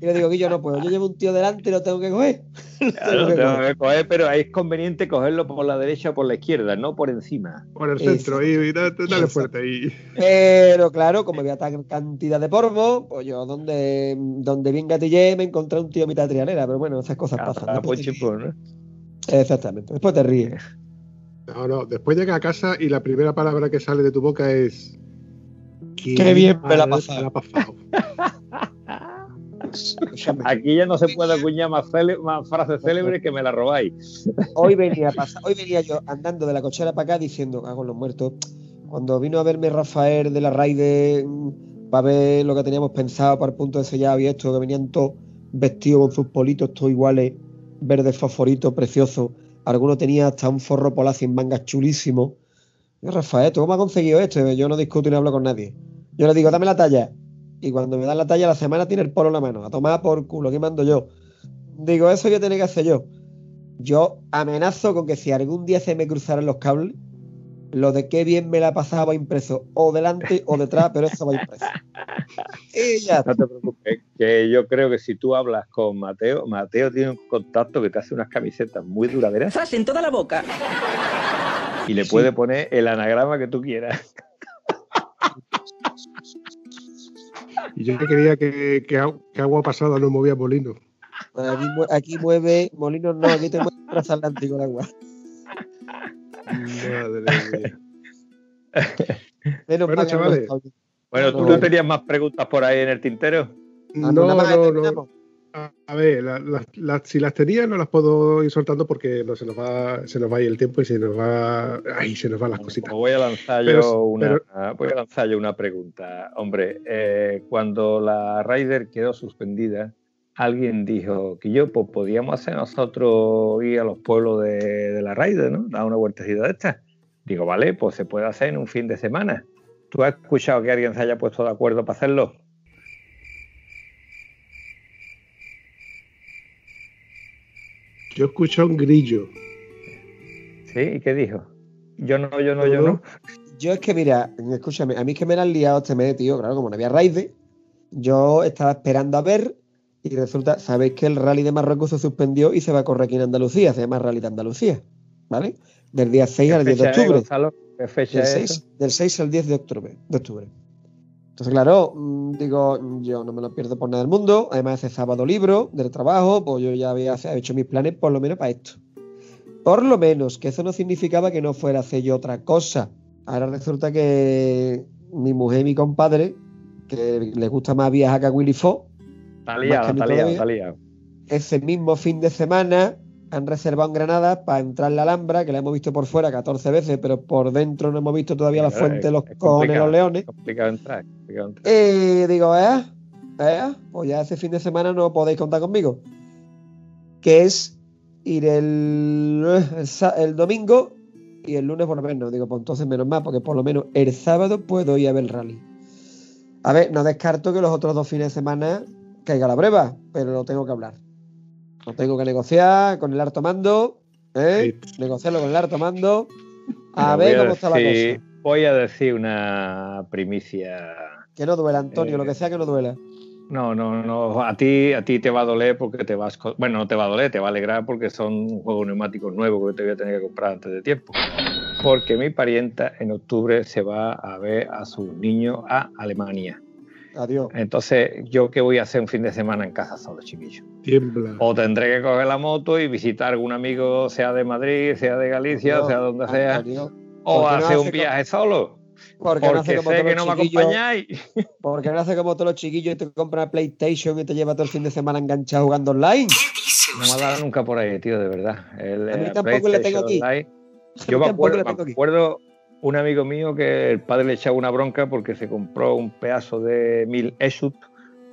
Y le digo que yo no puedo. Yo llevo un tío delante y lo tengo que coger. Claro, que tengo coger. que coger, pero ahí es conveniente cogerlo por la derecha o por la izquierda, no por encima. por el centro y, y dale, dale fuerte ahí. Pero claro, como había tan cantidad de polvo, pues yo donde, donde bien gatillé me encontré un tío mitad trialera. Pero bueno, esas cosas pasan. Ah, Después pues, ¿no? Exactamente. Después te ríes. No, no, después llega a casa y la primera palabra que sale de tu boca es. Qué bien me la ha pasado". Aquí ya no se puede acuñar más, cele- más frases célebres que me la robáis. Hoy venía, a pasar- hoy venía yo andando de la cochera para acá diciendo, hago los muertos. Cuando vino a verme Rafael de la Raide para ver lo que teníamos pensado para el punto de sellado y esto, que venían todos vestidos con sus politos, todos iguales, verdes fosforitos, preciosos. Alguno tenía hasta un forro polar sin mangas chulísimo. Y Rafael, ¿tú cómo has conseguido esto? Yo no discuto y no hablo con nadie. Yo le digo, dame la talla. Y cuando me dan la talla, la semana tiene el polo en la mano. A tomar por culo, ¿qué mando yo? Digo, eso yo tenía que hacer yo. Yo amenazo con que si algún día se me cruzaran los cables, lo de qué bien me la pasaba va impreso o delante o detrás, pero eso va impreso. Y ya. No te preocupes, que yo creo que si tú hablas con Mateo, Mateo tiene un contacto que te hace unas camisetas muy duraderas ¡Zas en toda la boca! y le Sí. puede poner el anagrama que tú quieras. Y yo creía que, que, que agua pasada no movía molino. Aquí, mue- aquí mueve, molinos no, aquí te mueve el transatlántico el agua. Madre mía. Menos Bueno, no chavales. Bueno, ¿tú No, no tenías más preguntas por ahí en el tintero? Ah, No, nada más, no, no. A, a ver, la- la- la- si las tenía no las puedo ir soltando porque no se nos va, se nos va ahí el tiempo y se nos va, ay, se nos van las cositas. Pues voy a lanzar Pero- yo una, pero- voy a lanzar yo una pregunta. Hombre, eh, cuando la Raider quedó suspendida, alguien dijo que yo, pues podíamos hacer nosotros ir a los pueblos de, de la Raider, ¿no? Dar una vueltecita de estas. Digo, vale, pues se puede hacer en un fin de semana. ¿Tú has escuchado que alguien se haya puesto de acuerdo para hacerlo? Yo escucho un grillo. ¿Sí? ¿Y qué dijo? Yo no, yo no, yo no. Yo es que, mira, escúchame, a mí es que me la han liado este mes, tío. Claro, como no había raid, yo estaba esperando a ver y resulta, sabéis que el rally de Marruecos se suspendió y se va a correr aquí en Andalucía, se llama Rally de Andalucía, ¿vale? Del día 6 ¿Qué al 10 de es, octubre. Gonzalo? ¿Qué fecha Del es 6, eso? del 6 al 10 de octubre, de octubre. Entonces, claro, mm, digo, yo no me lo pierdo por nada del mundo. Además, ese sábado libro del trabajo, pues yo ya había hecho mis planes por lo menos para esto. Por lo menos, que eso no significaba que no fuera a hacer yo otra cosa. Ahora resulta que mi mujer y mi compadre, que les gusta más viajar que a Willy Fo, Está liado, está liado, está liado. ese mismo fin de semana han reservado en Granada para entrar en la Alhambra, que la hemos visto por fuera 14 veces, pero por dentro no hemos visto todavía la Claro, fuente de es- los es cojones los leones. es complicado entrar, complicado entrar. Y digo, ¿eh? ¿eh? Pues ya ese fin de semana no podéis contar conmigo. Que es ir el, el, sa- el domingo y el lunes por lo menos. Digo, pues entonces menos mal, porque por lo menos el sábado puedo ir a ver el rally. A ver, no descarto que los otros dos fines de semana caiga la prueba, pero lo tengo que hablar. Lo tengo que negociar con el harto mando, ¿eh? Negociarlo con el harto mando. A ver cómo está la cosa. Voy a decir una primicia. Que no duela, Antonio, Eh, lo que sea que no duela. No, no, no. A ti, a ti te va a doler porque te vas. Bueno, no te va a doler, te va a alegrar porque son juegos neumáticos nuevos que te voy a tener que comprar antes de tiempo. Porque mi parienta en octubre se va a ver a sus niños a Alemania. Adiós. Entonces, ¿yo qué voy a hacer un fin de semana en casa solo, chiquillo? Tiembla. O tendré que coger la moto y visitar a algún amigo, sea de Madrid, sea de Galicia, Adiós, sea donde sea. O ¿por qué no hacer hace un viaje solo. Porque, no hace como sé todos que los no me chiquillos, acompañáis. porque no hace como todos los chiquillos y te compra PlayStation y te lleva todo el fin de semana enganchado jugando online. No me ha dado nunca por ahí, tío, de verdad. El, A mí tampoco le tengo aquí. Yo me acuerdo un amigo mío que el padre le echaba una bronca porque se compró un pedazo de mil ESUT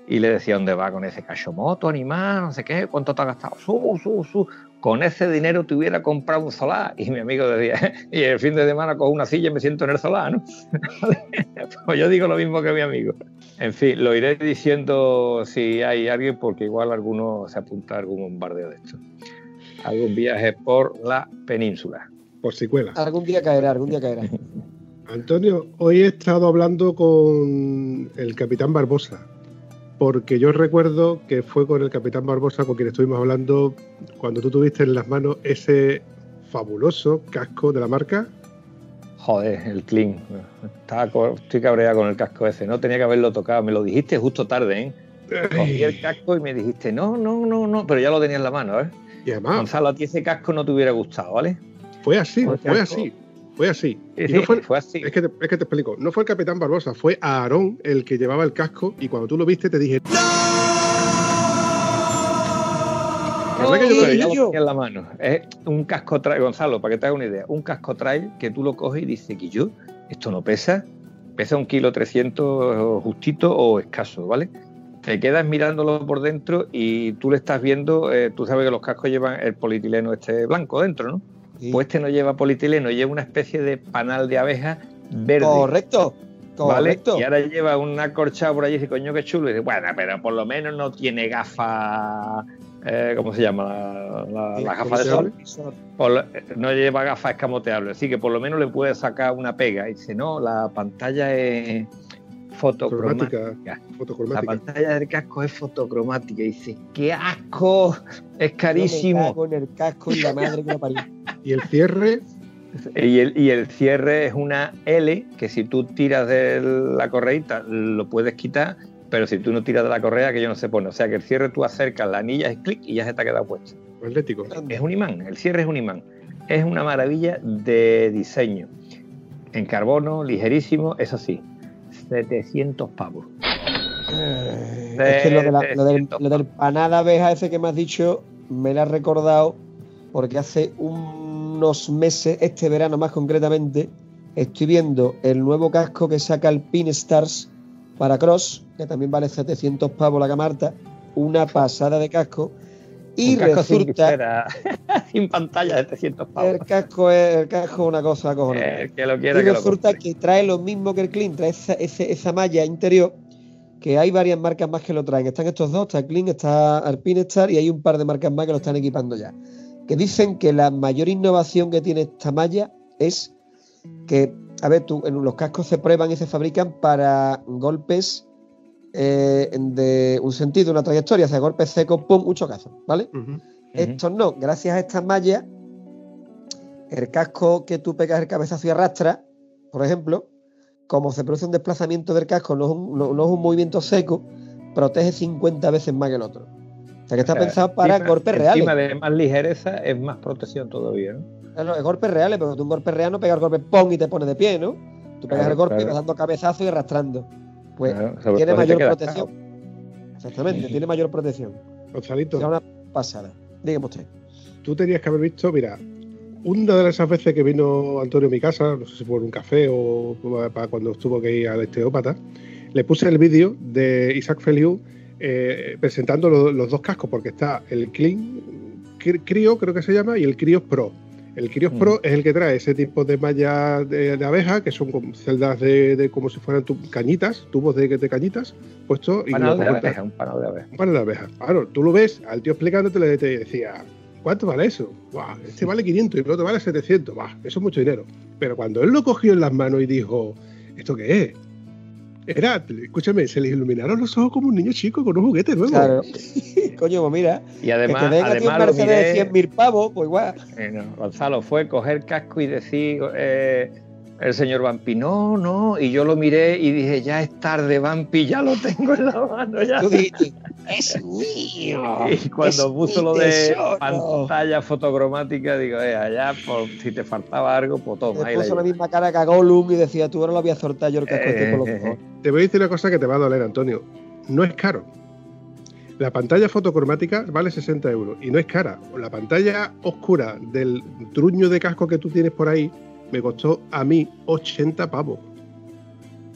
y le decía dónde va con ese cachomoto, animal, no sé qué, cuánto te has gastado. Con ese dinero te hubiera comprado un solar. Y mi amigo decía, y el fin de semana cojo una silla y me siento en el solar, ¿no? pues yo digo lo mismo que mi amigo. En fin, lo iré diciendo si hay alguien, porque igual alguno se apunta a algún bombardeo de esto. Algún viaje por la península. Por si cuela. Algún día caerá, algún día caerá. Antonio, hoy he estado hablando con el capitán Barbosa, porque yo recuerdo que fue con el capitán Barbosa con quien estuvimos hablando cuando tú tuviste en las manos ese fabuloso casco de la marca. Joder, el clean. Estaba estoy cabreado con el casco ese. No tenía que haberlo tocado. Me lo dijiste justo tarde, ¿eh? Cogí el casco y me dijiste, no, no, no, no. Pero ya lo tenía en la mano, ¿eh? Y además, Gonzalo, a ti ese casco no te hubiera gustado, ¿vale? Fue así, Fue así, fue así. Sí, Y sí, no fue, fue así. es, que te, es que te explico, no fue el capitán Barbosa, fue Aarón el que llevaba el casco y cuando tú lo viste te dije... ¿Verdad que yo lo tenía en la mano. Es un casco trail, Gonzalo, para que te hagas una idea, un casco trail que tú lo coges y dices que yo, esto no pesa, pesa un kilo 300 justito o escaso, ¿vale? Te quedas mirándolo por dentro y tú le estás viendo, eh, tú sabes que los cascos llevan el polietileno este blanco dentro, ¿no? Sí. Pues este no lleva polietileno, lleva una especie de panal de abeja verde. Correcto, ¿Vale? correcto. Y ahora lleva un acorchado por allí y dice, coño, qué chulo. Y dice, bueno, pero por lo menos no tiene gafas, eh, ¿cómo se llama? La, la- gafas de sol. lo- eh, no lleva gafas escamoteables, así que por lo menos le puede sacar una pega. Y dice, no, la pantalla es fotocromática. Cromática, La pantalla del casco es fotocromática. Y dice, ¡qué asco! Es carísimo. cago en el casco y la madre que parió. Y el cierre, Y el, y el cierre es una L que si tú tiras de la correíta lo puedes quitar pero si tú no tiras de la correa, que yo no se pone. O sea que el cierre tú acercas la anilla, es clic y ya se te ha quedado puesto. Atlético. Es un imán, el cierre es un imán. Es una maravilla de diseño. En carbono, ligerísimo, eso sí, 700 pavos. Eh, es que lo, de la- lo del, lo del panada abeja ese que me has dicho me lo ha recordado porque hace unos meses, este verano más concretamente, estoy viendo el nuevo casco que saca el Pin Stars para Cross, que también vale 700 pavos la camarta, una pasada de casco. Y Un resulta sin pantalla de 300 pavos. el casco es el casco es una cosa cojonada. El que lo quiera Y que lo resulta compre. que trae lo mismo que el Clean, trae esa, ese- esa malla interior, que hay varias marcas más que lo traen. Están estos dos, está Clean, está Alpine Star y hay un par de marcas más que lo están equipando ya. Que dicen que la mayor innovación que tiene esta malla es que, a ver, tú, en los cascos se prueban y se fabrican para golpes eh, de un sentido, una trayectoria, o sea, golpes secos, pum, un chocazo, ¿vale? Estos no, gracias a estas mallas, el casco que tú pegas el cabezazo y arrastras, por ejemplo, como se produce un desplazamiento del casco, no es un, no- no es un movimiento seco, protege 50 veces más que el otro. O sea que está O sea, pensado para encima- golpes Encima reales. de más ligereza es más protección todavía, ¿no? Claro, es golpes reales, pero tú un golpe real no pegas el golpe ¡pum! y te pones de pie, ¿no? Tú pegas Claro, el golpe y vas dando cabezazo y arrastrando. Pues Claro, tiene te mayor protección. Exactamente, Sí. tiene mayor protección. Gonzalito, Será una pasada. Dígame usted. tú tenías que haber visto, mira, una de esas veces que vino Antonio a mi casa, no sé si por un café o para cuando estuvo que ir al esteópata, le puse el vídeo de Isaac Feliu eh, presentando lo- los dos cascos, porque está el Clean Cri- Crio, creo que se llama, y el Crios Pro. El Crios Mm. Pro es el que trae ese tipo de mallas de, de abeja, que son como celdas de, de como si fueran tu- cañitas, tubos de, de cañitas, puestos y Panal de abeja, un panal de abeja. Un panel de abejas. Claro, tú lo ves, al tío explicándote le te decía, ¿cuánto vale eso? Buah, este vale 500 y el otro vale 700. Buah, eso es mucho dinero. Pero cuando él lo cogió en las manos y dijo, ¿esto qué es? Era, escúchame, se le iluminaron los ojos como un niño chico con un juguete nuevo. Claro. Coño, pues mira, Y además, que te además lo Mercedes de miré, 100.000 pavos, pues igual. eh, no, Gonzalo, fue coger casco y decir eh, el señor Vampi, no, no, y yo lo miré y dije, ya es tarde, Vampi, ya lo tengo en la mano, ya. Tú dijiste, es mío. Y cuando es puso lo de tesoro". pantalla fotocromática, digo, eh, allá, por, si te faltaba algo, pues toma. Le ahí la puso la misma cara que a Gollum y decía, tú ahora lo voy a soltar yo el casco este por los Eh, cojones. Te voy a decir una cosa que te va a doler, Antonio. No es caro. La pantalla fotocromática vale 60 euros y no es cara. La pantalla oscura del truño de casco que tú tienes por ahí me costó a mí 80 pavos.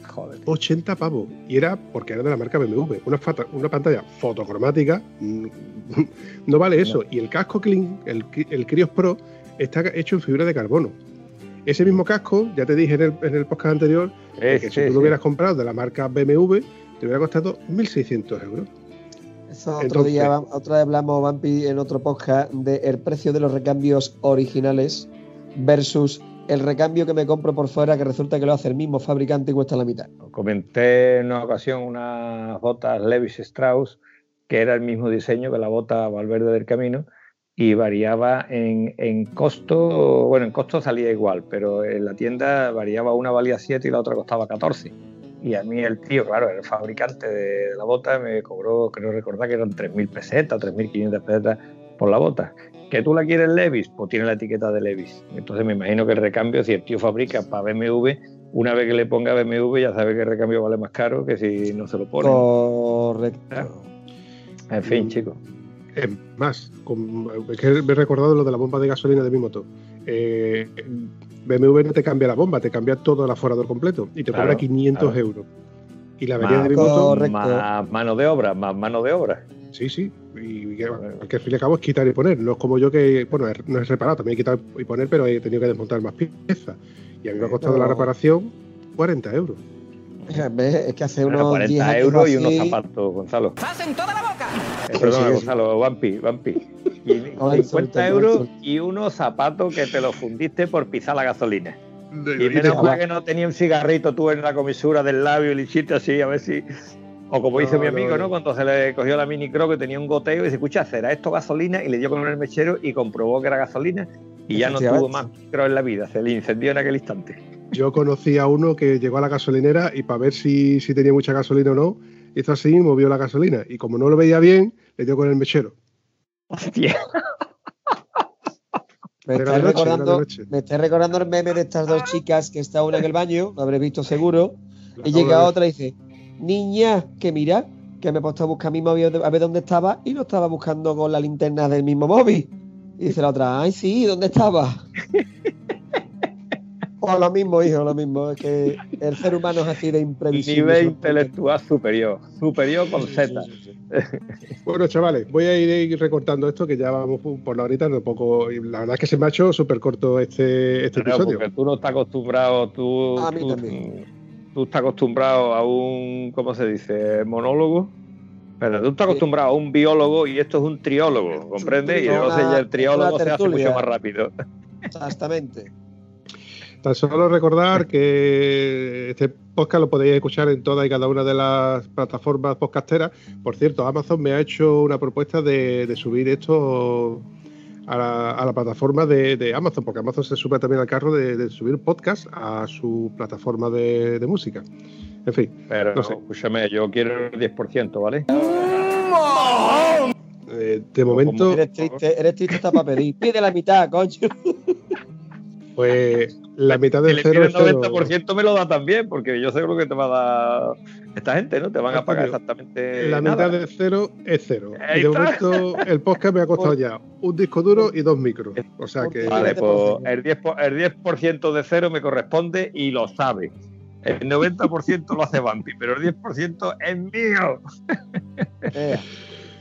Joder. 80 pavos. Y era porque era de la marca BMW. Una, fata- una pantalla fotocromática mm, no vale eso. Y el casco Clean, el, el Crios Pro, está hecho en fibra de carbono. Ese mismo casco, ya te dije en el, en el podcast anterior, que sí, si tú lo hubieras comprado de la marca BMW, te hubiera costado 1.600 euros. Eso otro Entonces- día, otra vez hablamos, Vampi, en otro podcast, del precio de los recambios originales versus el recambio que me compro por fuera, que resulta que lo hace el mismo fabricante y cuesta la mitad. Comenté en una ocasión unas botas Levis Strauss, que era el mismo diseño que la bota Valverde del Camino, y variaba en, en costo, bueno, en costo salía igual, pero en la tienda variaba, una valía 7 y la otra costaba 14. Y a mí el tío, claro, el fabricante de la bota me cobró, creo recordar que eran 3.000 pesetas, 3.500 pesetas por la bota. ¿Que tú la quieres Levis? Pues tiene la etiqueta de Levis. Entonces me imagino que el recambio, si el tío fabrica para BMW, una vez que le ponga BMW ya sabe que el recambio vale más caro que si no se lo pone. Correcto. En fin, chicos. Es más, con- es que me he recordado lo de la bomba de gasolina de mi moto. Eh, BMW no te cambia la bomba, te cambia todo el aforador completo y te Claro, cobra 500 claro. euros. Y la avería Más- de mi moto. Más mano de obra, más mano de obra. sí, sí. Y que, que al fin y al cabo es quitar y poner. No es como yo que, bueno, no es reparado, también he quitado y poner, pero he tenido que desmontar más piezas. Y a mí me ha costado la reparación 40 euros. ¿Ves? Es que hace Bueno, unos 10 40 años euros y unos zapatos, Gonzalo. ¡Hacen toda la boca! Eh, perdona, sí, sí. Gonzalo, Vampi, Vampi. Y Ahora 50 insulta, euros y unos zapatos que te los fundiste por pisar la gasolina. Y Y menos mal que no tenía un cigarrito tú en la comisura del labio y le hiciste así, a ver si. O como hizo No, mi amigo, no. Cuando se le cogió la mini croc que tenía un goteo y dice, escucha, ¿será esto gasolina? Y le dio con el mechero y comprobó que era gasolina y ya no tuvo más micro en la vida, se le incendió en aquel instante. Yo conocí a uno que llegó a la gasolinera y para ver si, si tenía mucha gasolina o no, hizo así y movió la gasolina. Y como no lo veía bien, le dio con el mechero. Hostia. Me noche, de recordando, me está recordando el meme de estas dos chicas que está una en el baño, lo habréis visto seguro, La y llega otra y dice, niña, que mira, que me he puesto a buscar mi móvil a ver dónde estaba y lo estaba buscando con la linterna del mismo móvil. Y dice la otra, ay sí, ¿dónde estaba? o lo mismo, hijo, lo mismo. Es que el ser humano es así de imprevisible. Nivel intelectual superior. Superior con Z. Bueno, chavales, voy a ir recortando esto que ya vamos por la horita. Tampoco, y la verdad es que se me ha hecho súper corto este, este Claro, episodio. porque tú no estás acostumbrado, tú, A mí tú, también. Tú estás acostumbrado a un, ¿cómo se dice? Monólogo. Pero tú estás acostumbrado a un biólogo y esto es un triólogo, ¿comprendes? Y entonces ya el triólogo se hace mucho más rápido. Exactamente. Tan solo recordar que este podcast lo podéis escuchar en todas y cada una de las plataformas podcasteras. Por cierto, Amazon me ha hecho una propuesta de, de subir esto a la, a la plataforma de, de Amazon, porque Amazon se sube también al carro de, de subir podcast a su plataforma de, de música. En fin, Pero No sé. escúchame, yo quiero el 10%, ¿vale? eh, de momento, Eres triste, eres triste hasta para pedir. Pide la mitad, coño. pues la mitad Si del le cero pides es cero. 90% me lo da también, porque yo seguro que te va a dar esta gente, ¿no? Te van a pagar exactamente La nada. mitad de cero es cero. Y de momento el podcast me ha costado ya un disco duro y dos micros. O sea que Vale, pues el 10%, por- el 10 de cero me corresponde y lo sabe. El 90% lo hace Bumpy, pero el 10% es mío.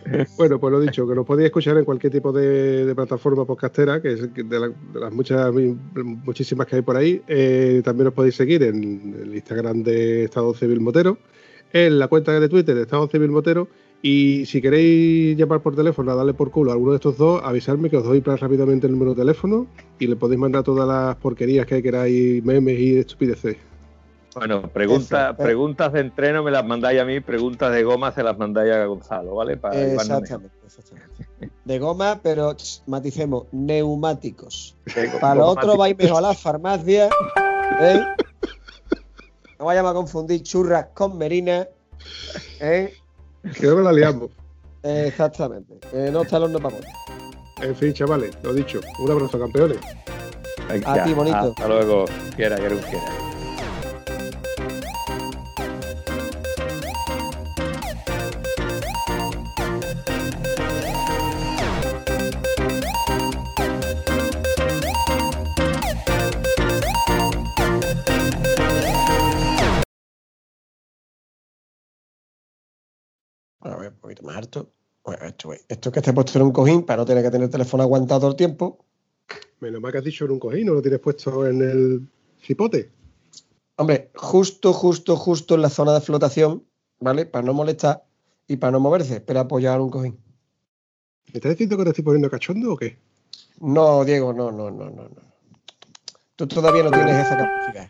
Bueno, pues lo dicho, que lo podéis escuchar en cualquier tipo de, plataforma podcastera, que es de, la- las muchas, muchísimas que hay por ahí. Eh, también os podéis seguir en el Instagram de Estado Civil Motero, en la cuenta de Twitter de Estado Civil Motero. Y si queréis llamar por teléfono a darle por culo a alguno de estos dos, avisarme que os doy rápidamente el número de teléfono y le podéis mandar todas las porquerías que queráis, memes y estupideces. Bueno, pregunta, Eso, eh. preguntas de entreno me las mandáis a mí, preguntas de goma se las mandáis a Gonzalo, ¿vale? Para exactamente, exactamente. De goma, pero ch, maticemos, neumáticos. Para lo otro vais mejor a la farmacia. ¿eh? No vayamos a confundir churras con merinas. ¿eh? Que no me la liamos. Exactamente. No está el horno para. En fin, chavales, lo dicho. Un abrazo, campeones. Venga, A ti, bonito. Hasta luego. Quiera, quiera, quiera. Bueno, voy un poquito más alto. Bueno, esto, esto es que esté puesto en un cojín para no tener que tener el teléfono aguantado todo el tiempo. Menos mal que has dicho en un cojín, no lo tienes puesto en el cipote. Hombre, justo, justo, justo en la zona de flotación, ¿vale? Para no molestar y para no moverse, pero apoyar un cojín. ¿Me estás diciendo que te estoy poniendo cachondo o qué? No, Diego, no, no, no, no, no. Tú todavía no tienes esa capacidad.